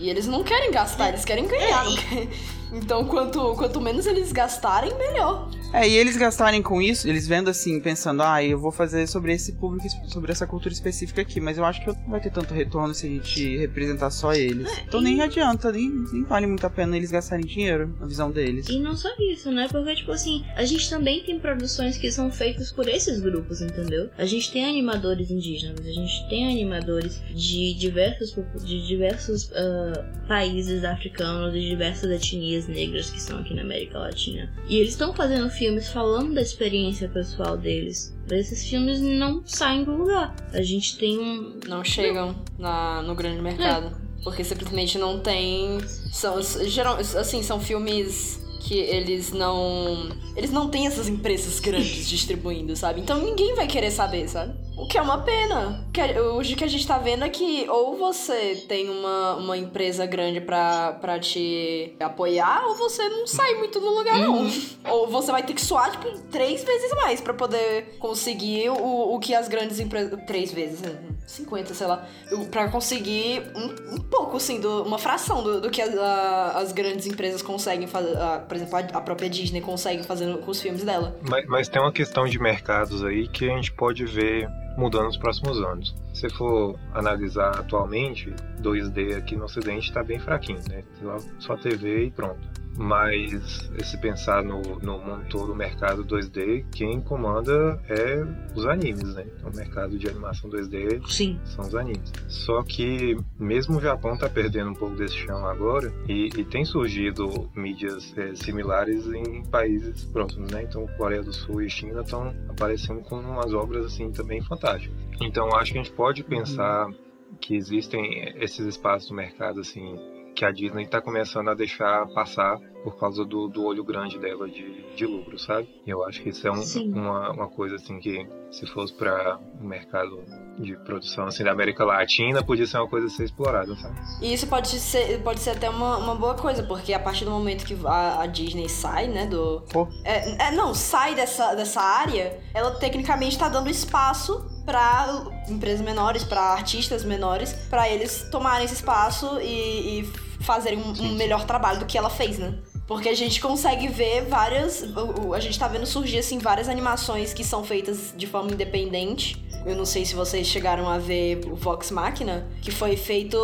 E eles não querem gastar, eles querem ganhar. querem- Então, quanto, quanto menos eles gastarem, melhor. É, e eles gastarem com isso, eles vendo assim, pensando, ah, eu vou fazer sobre esse público, sobre essa cultura específica aqui, mas eu acho que não vai ter tanto retorno se a gente representar só eles. Então nem adianta, nem, nem vale muito a pena eles gastarem dinheiro, na visão deles. E não só isso, né? Porque, tipo assim, a gente também tem produções que são feitas por esses grupos, entendeu? A gente tem animadores indígenas, a gente tem animadores de diversos, de diversos países africanos e diversas etnias negras que estão aqui na América Latina. E eles estão fazendo filmes falando da experiência pessoal deles. Mas esses filmes não saem do lugar. A gente tem um, Não chegam na, no grande mercado. Porque simplesmente não tem. São, geral, assim, são filmes que eles não. Eles não têm essas empresas grandes distribuindo, sabe? Então ninguém vai querer saber, sabe? O que é uma pena. Que a- hoje que a gente tá vendo é que ou você tem uma, uma empresa grande pra, pra te apoiar, ou você não sai muito do lugar, não. Ou você vai ter que suar, tipo, três vezes mais pra poder conseguir o, o que as grandes empresas. Três vezes, né? 50, sei lá, para conseguir um, um, pouco, assim, do, uma fração do, do que as, a, as grandes empresas conseguem fazer, a, por exemplo, a, a, própria Disney consegue fazer com os filmes dela. Mas, mas tem uma questão de mercados aí que a gente pode ver mudando nos próximos anos. Se for analisar atualmente, 2D aqui no Ocidente está bem fraquinho, né? Só TV e pronto. Mas se pensar no, no mundo todo, o mercado 2D, quem comanda é os animes, né? Então, o mercado de animação 2D Sim. são os animes. Só que mesmo o Japão está perdendo um pouco desse chão agora e, e tem surgido mídias é, similares em países próximos, né? Então Coreia do Sul e China estão aparecendo com umas obras assim também fantásticas. Então acho que a gente pode pensar que existem esses espaços no mercado assim que a Disney está começando a deixar passar por causa do, do olho grande dela de, de lucro, sabe? E eu acho que isso é um, uma, uma coisa assim que se fosse para o um mercado de produção assim da América Latina podia ser uma coisa a ser explorada, sabe? E isso pode ser, pode ser até uma, uma boa coisa, porque a partir do momento que a, a Disney sai, né, do... É, é, não, sai dessa, dessa área, ela tecnicamente está dando espaço para empresas menores, para artistas menores, para eles tomarem esse espaço e, e fazerem um, um melhor trabalho do que ela fez, né? Porque a gente consegue ver várias. A gente tá vendo surgir, assim, várias animações que são feitas de forma independente eu não sei se vocês chegaram a ver o Vox Machina, que foi feito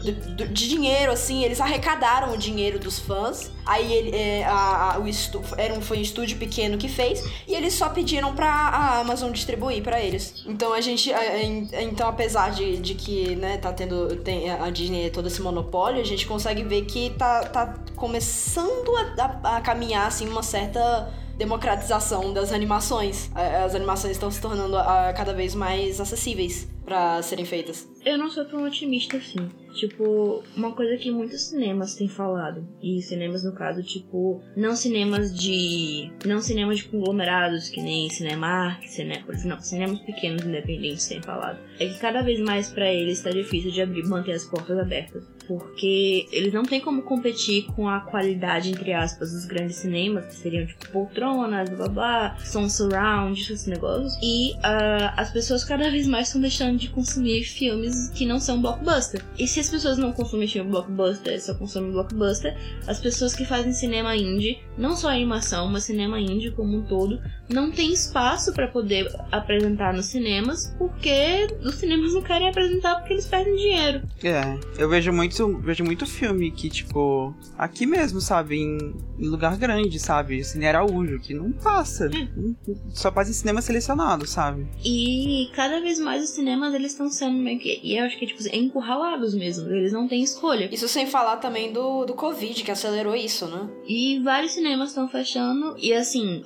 de, de dinheiro, assim, eles arrecadaram o dinheiro dos fãs. Aí ele, é, a, a, o estu, era um, foi um estúdio pequeno que fez, e eles só pediram pra a Amazon distribuir para eles. Então a gente. A, então, apesar de, de que, né, tá tendo. Tem, a Disney é todo esse monopólio, a gente consegue ver que tá, tá começando a, a caminhar assim uma certa democratização das animações. As animações estão se tornando cada vez mais acessíveis para serem feitas. Eu não sou tão otimista assim. Tipo, uma coisa que muitos cinemas têm falado, e cinemas no caso, tipo, não cinemas de. não cinemas de conglomerados, que nem Cinemark, cine, não, cinemas pequenos independentes têm falado, é que cada vez mais para eles está difícil de abrir, manter as portas abertas porque eles não têm como competir com a qualidade, entre aspas, dos grandes cinemas, que seriam tipo poltronas, blá blá, som surround, esses negócios. E uh, as pessoas cada vez mais estão deixando de consumir filmes que não são blockbuster. E se as pessoas não consumem filme blockbuster, só consomem blockbuster, as pessoas que fazem cinema indie, não só animação, mas cinema indie como um todo, não tem espaço para poder apresentar nos cinemas, porque os cinemas não querem apresentar porque eles perdem dinheiro. É, eu vejo muito, vejo muito filme que, tipo, aqui mesmo, sabe, em, em lugar grande, sabe, Cine Araújo, que não passa. É. Só passa em cinema selecionado, sabe? E cada vez mais os cinemas, eles estão sendo meio que, e eu acho que, tipo, encurralados mesmo, eles não têm escolha. Isso sem falar também do, do Covid, que acelerou isso, né? E vários cinemas estão fechando, e assim,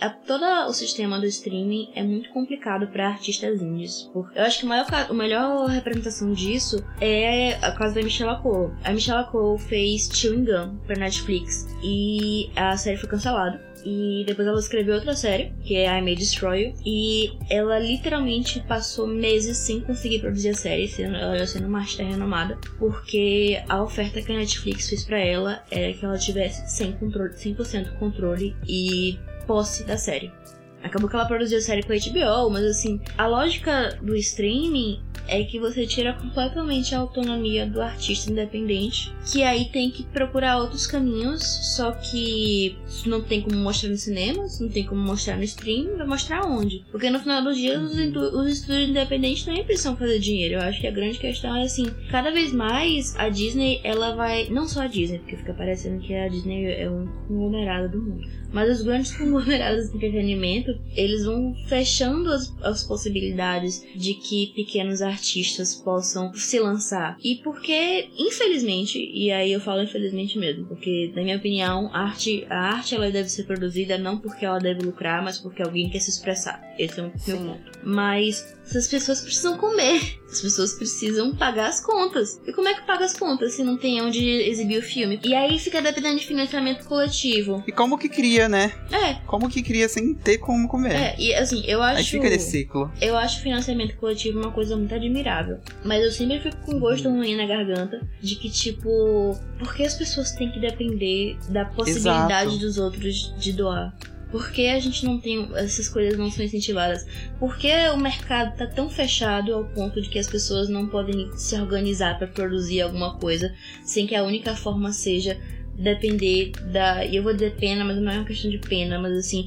a, todo o sistema do streaming é muito complicado para artistas indies. Eu acho que a maior, a melhor representação disso é a casa da Michelle Cole. A Michelle Cole fez Chewing Gum pra Netflix e a série foi cancelada. E depois ela escreveu outra série, que é I May Destroy You. E ela literalmente passou meses sem conseguir produzir a série, sendo, ela já sendo uma artista renomada, porque a oferta que a Netflix fez para ela era que ela tivesse 100%, controle, 100 controle e posse da série. Acabou que ela produziu a série com a HBO, mas assim, a lógica do streaming é que você tira completamente a autonomia do artista independente, que aí tem que procurar outros caminhos, só que não tem como mostrar no cinema, não tem como mostrar no streaming, vai mostrar onde? Porque no final dos dias os, os estúdios independentes também precisam fazer dinheiro. Eu acho que a grande questão é assim, cada vez mais a Disney, ela vai, não só a Disney, porque fica parecendo que a Disney é um conglomerado do mundo, mas os grandes conglomerados de entretenimento, eles vão fechando as, as possibilidades de que pequenos artistas possam se lançar. E porque, infelizmente, e aí eu falo infelizmente mesmo, porque na minha opinião, a arte, a arte ela deve ser produzida não porque ela deve lucrar, mas porque alguém quer se expressar. Esse é o meu ponto. Mas essas pessoas precisam comer. As pessoas precisam pagar as contas. E como é que paga as contas se não tem onde exibir o filme? E aí fica dependendo de financiamento coletivo. E como que cria, né? É. Como que cria sem ter como comer? É, e assim, eu acho. Aí fica nesse ciclo. Eu acho financiamento coletivo uma coisa muito admirável. Mas eu sempre fico com gosto ruim na garganta de que, tipo, por que as pessoas têm que depender da possibilidade Exato. dos outros de doar? Por que a gente não tem. Essas coisas não são incentivadas? Por que o mercado tá tão fechado ao ponto de que as pessoas não podem se organizar para produzir alguma coisa sem que a única forma seja depender da. E eu vou dizer pena, mas não é uma questão de pena, mas assim.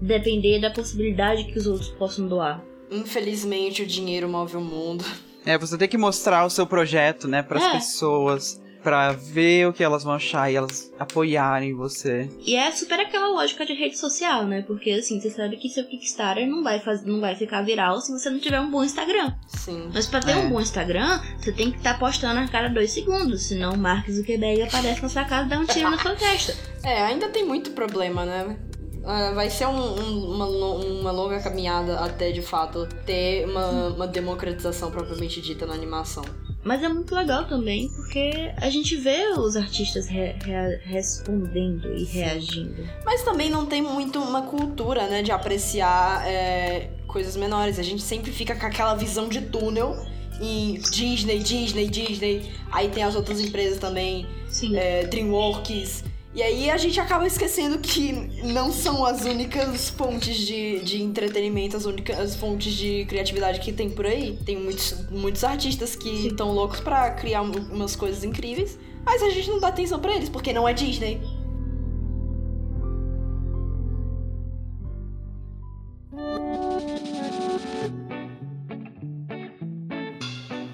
Depender da possibilidade que os outros possam doar. Infelizmente, o dinheiro move o mundo. É, você tem que mostrar o seu projeto, né, para as É. pessoas, pra ver o que elas vão achar e elas apoiarem você. E é super aquela lógica de rede social, né? Porque assim, você sabe que seu Kickstarter não vai, faz... não vai ficar viral se você não tiver um bom Instagram. Sim. Mas pra ter É. um bom Instagram, você tem que estar postando a cada dois segundos. Senão o Mark Zuckerberg aparece na sua casa e dá um tiro na sua testa. É, ainda tem muito problema, né? Ah, vai ser um- um- uma, uma longa caminhada até de fato ter uma, uma democratização propriamente dita na animação. Mas é muito legal também, porque a gente vê os artistas re- rea- respondendo e reagindo. Mas também não tem muito uma cultura, né, de apreciar é, coisas menores. A gente sempre fica com aquela visão de túnel em Disney, Disney, Disney. Aí tem as outras empresas também, Sim. é, DreamWorks. E aí a gente acaba esquecendo que não são as únicas fontes de, de entretenimento, as únicas fontes de criatividade que tem por aí. Tem muitos, muitos artistas que estão loucos pra criar um- umas coisas incríveis, mas a gente não dá atenção pra eles, porque não é Disney.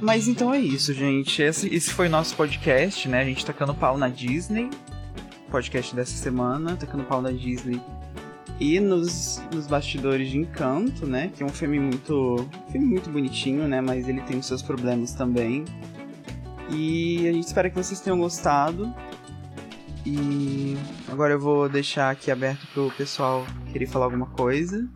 Mas então é isso, gente. Esse, esse foi nosso podcast, né? A gente tacando pau na Disney. Podcast dessa semana, tacando pau na Disney. E nos, nos bastidores de Encanto, né? Que é um filme muito. um filme muito bonitinho, né? Mas ele tem os seus problemas também. E a gente espera que vocês tenham gostado. E agora eu vou deixar aqui aberto pro pessoal querer falar alguma coisa.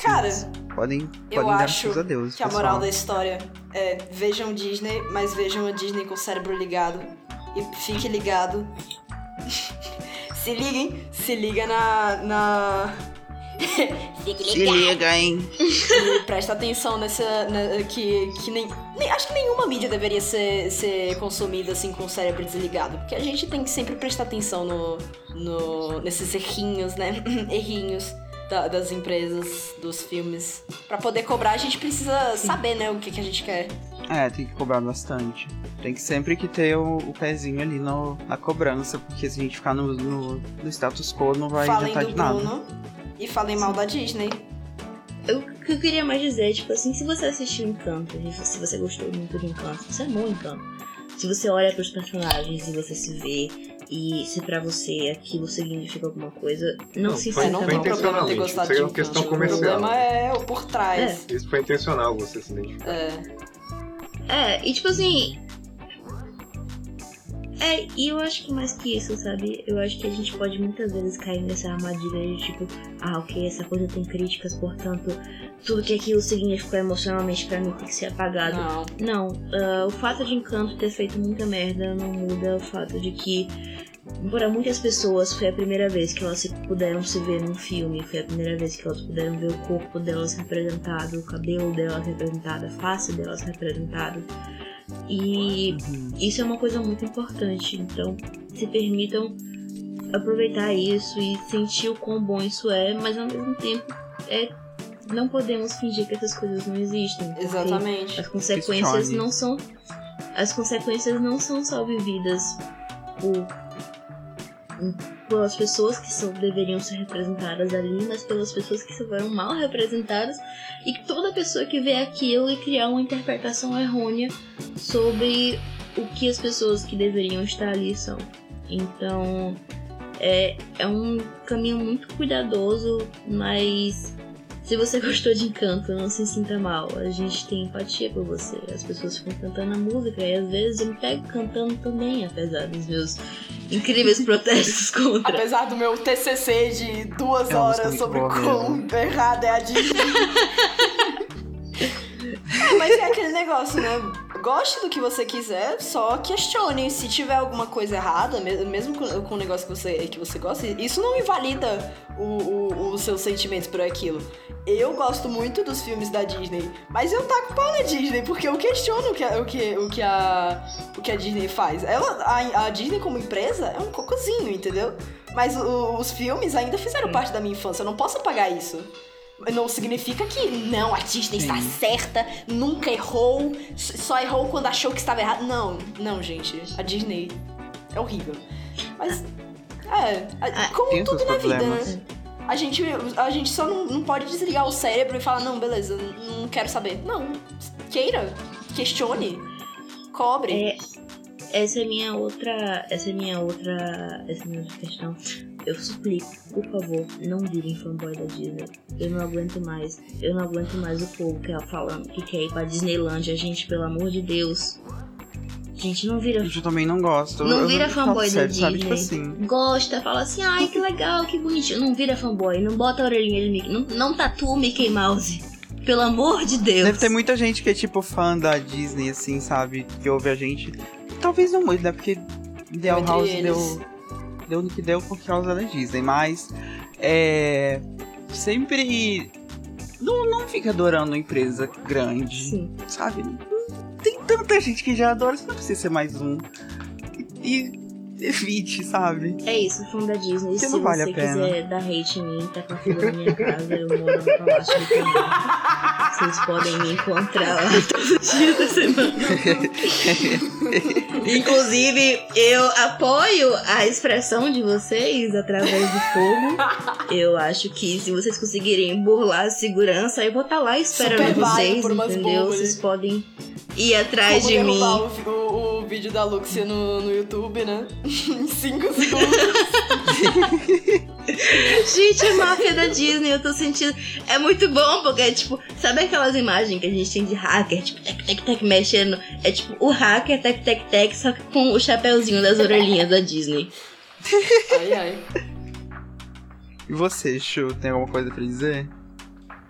Cara, Podem, Eu podem dar acho seus adeus. que a pessoal. moral da história é vejam Disney, mas vejam a Disney com o cérebro ligado. E fique ligado. Se liguem, se liga na. na... Fique Se liga, hein? E presta atenção nessa. na- que, que nem, nem- Acho que nenhuma mídia deveria ser, ser consumida assim com o cérebro desligado. Porque a gente tem que sempre prestar atenção no, no, nesses errinhos, né? Errinhos da- das empresas, dos filmes. Pra poder cobrar, a gente precisa saber, né, o que, que a gente quer. É, tem que cobrar bastante. Tem que sempre que ter o, o pezinho ali no, na cobrança, porque se a gente ficar no, no, no status quo não vai falem adiantar do de nada. Bruno e falem mal da Disney. Eu- O que eu queria mais dizer, tipo assim, se você assistiu Encanto, e se você gostou muito de Encanto, você amou Encanto. Se você olha pros personagens e você se vê, e se pra você aquilo significa alguma coisa, não, Não, se foi- É, sinta não foi tem mal. intencionalmente, gostado isso é uma questão Encanto. O comercial. problema é o por trás. Isso foi intencional você se identificar. É. É, e tipo assim. É, e eu acho que mais que isso, sabe? Eu acho que a gente pode muitas vezes cair nessa armadilha de tipo, ah, ok, essa coisa tem críticas, portanto, tudo que aquilo significou emocionalmente pra mim tem que ser apagado. Não. Não, ah, o fato de Encanto ter feito muita merda não muda o fato de que, para muitas pessoas, foi a primeira vez que elas se- puderam se ver num filme, foi a primeira vez que elas puderam ver o corpo delas representado, o cabelo delas representado, a face delas representada. E Uhum. isso é uma coisa muito importante, então se permitam aproveitar isso e sentir o quão bom isso é, mas ao mesmo tempo é, não podemos fingir que essas coisas não existem. Exatamente. as consequências Questione. não são. As consequências não são só vividas por, pelas pessoas que são, deveriam ser representadas ali, mas pelas pessoas que foram mal representadas e toda pessoa que vê aquilo e criar uma interpretação errônea sobre o que as pessoas que deveriam estar ali são. Então é, é um caminho muito cuidadoso, mas se você gostou de Encanto, não se sinta mal. A gente tem empatia por você. As pessoas ficam cantando a música e às vezes eu me pego cantando também, apesar dos meus incríveis protestos contra. Apesar do meu TCC de duas É horas sobre boa quão errada é a Disney. é, mas é aquele negócio, né? goste do que você quiser, só questione. Se tiver alguma coisa errada, mesmo com, o negócio que você, que você gosta, isso não invalida os seus sentimentos por aquilo. Eu gosto muito dos filmes da Disney, mas eu taco pau na Disney, porque eu questiono o que, o que, o que, a, o que a Disney faz. Ela, a, a Disney como empresa é um cocôzinho, entendeu? Mas o, os filmes ainda fizeram parte da minha infância, eu não posso apagar isso. Não significa que não, a Disney Sim. está certa, nunca errou, só errou quando achou que estava errado. Não, não, gente. A Disney é horrível. Mas, é, ah, como tudo na vida, né? A gente, a gente só não, não pode desligar o cérebro e falar, não, beleza, não quero saber. Não, queira, questione, cobre. É, essa é minha outra. Essa é minha outra. Essa é minha outra questão. Eu suplico, por favor, não virem fanboy da Disney. Eu não aguento mais. Eu não aguento mais o povo que ela falando que quer ir pra Disneylandia. Gente, pelo amor de Deus. Gente, não vira. Eu também não gosto. Não eu vira fanboy da Disney. Sabe? Tipo assim. Gosta, fala assim, ai que legal, que bonitinho. Não vira fanboy, não bota a orelhinha de Mickey. Não, não tatua o Mickey Mouse. Pelo amor de Deus. Deve ter muita gente que é tipo fã da Disney, assim, sabe? Que ouve a gente. Talvez não muito, né? Porque Ideal House eles. deu. Deu no que deu por causa da Disney, mas. É. Sempre. Não, não fica adorando uma empresa grande. Sim. Sabe? Tem tanta gente que já adora, você não precisa ser mais um. E evite, sabe? É isso, fã da Disney. Porque Se não vale você a pena. quiser dar hate em mim, tá com a fila na minha casa, eu moro no Palácio do. Vocês podem me encontrar lá todos os dias da semana. Inclusive, eu apoio a expressão de vocês através do fogo. Eu acho que se vocês conseguirem burlar a segurança, eu vou estar tá lá esperando Super vocês, entendeu? Vocês podem ir atrás Como de mim. O, o, o, vídeo da Luxia no, no YouTube, né? Em 5 segundos. gente, a máfia da Disney, eu tô sentindo. É muito bom, porque é tipo, sabe aquelas imagens que a gente tem de hacker, tipo, tec, tec, tec, mexendo? É tipo o hacker, tec, tec, tec, só que com o chapeuzinho das orelhinhas da Disney. Ai, ai. E você, Chu, tem alguma coisa pra dizer?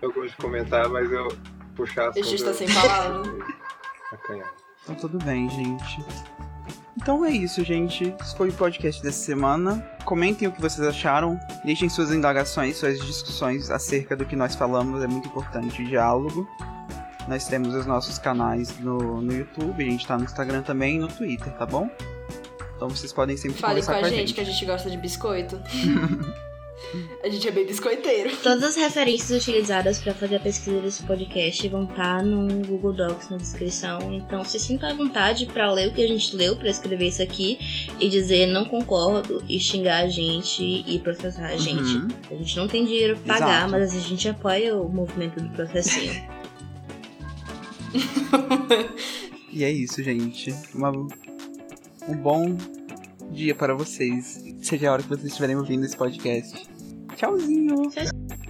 Eu gosto de comentar, mas eu puxar a gente tá sem palavras. Então tudo bem, gente. Então é isso, gente. Esse foi o podcast dessa semana. Comentem o que vocês acharam. Deixem suas indagações, suas discussões acerca do que nós falamos. É muito importante o diálogo. Nós temos os nossos canais no, no YouTube, a gente tá no Instagram também e no Twitter, tá bom? Então vocês podem sempre Fale conversar com a, gente, gente, que a gente gosta de biscoito. A gente é bem biscoiteiro. Todas as referências utilizadas para fazer a pesquisa desse podcast vão estar tá no Google Docs na descrição. Então se sinta à vontade para ler o que a gente leu, para escrever isso aqui e dizer não concordo e xingar a gente e processar a gente. Uhum. A gente não tem dinheiro pra pagar, Exato. mas a gente apoia o movimento do processinho. e é isso, gente. Uma, um bom dia para vocês. Seja a hora que vocês estiverem ouvindo esse podcast. Tchauzinho. Tchau.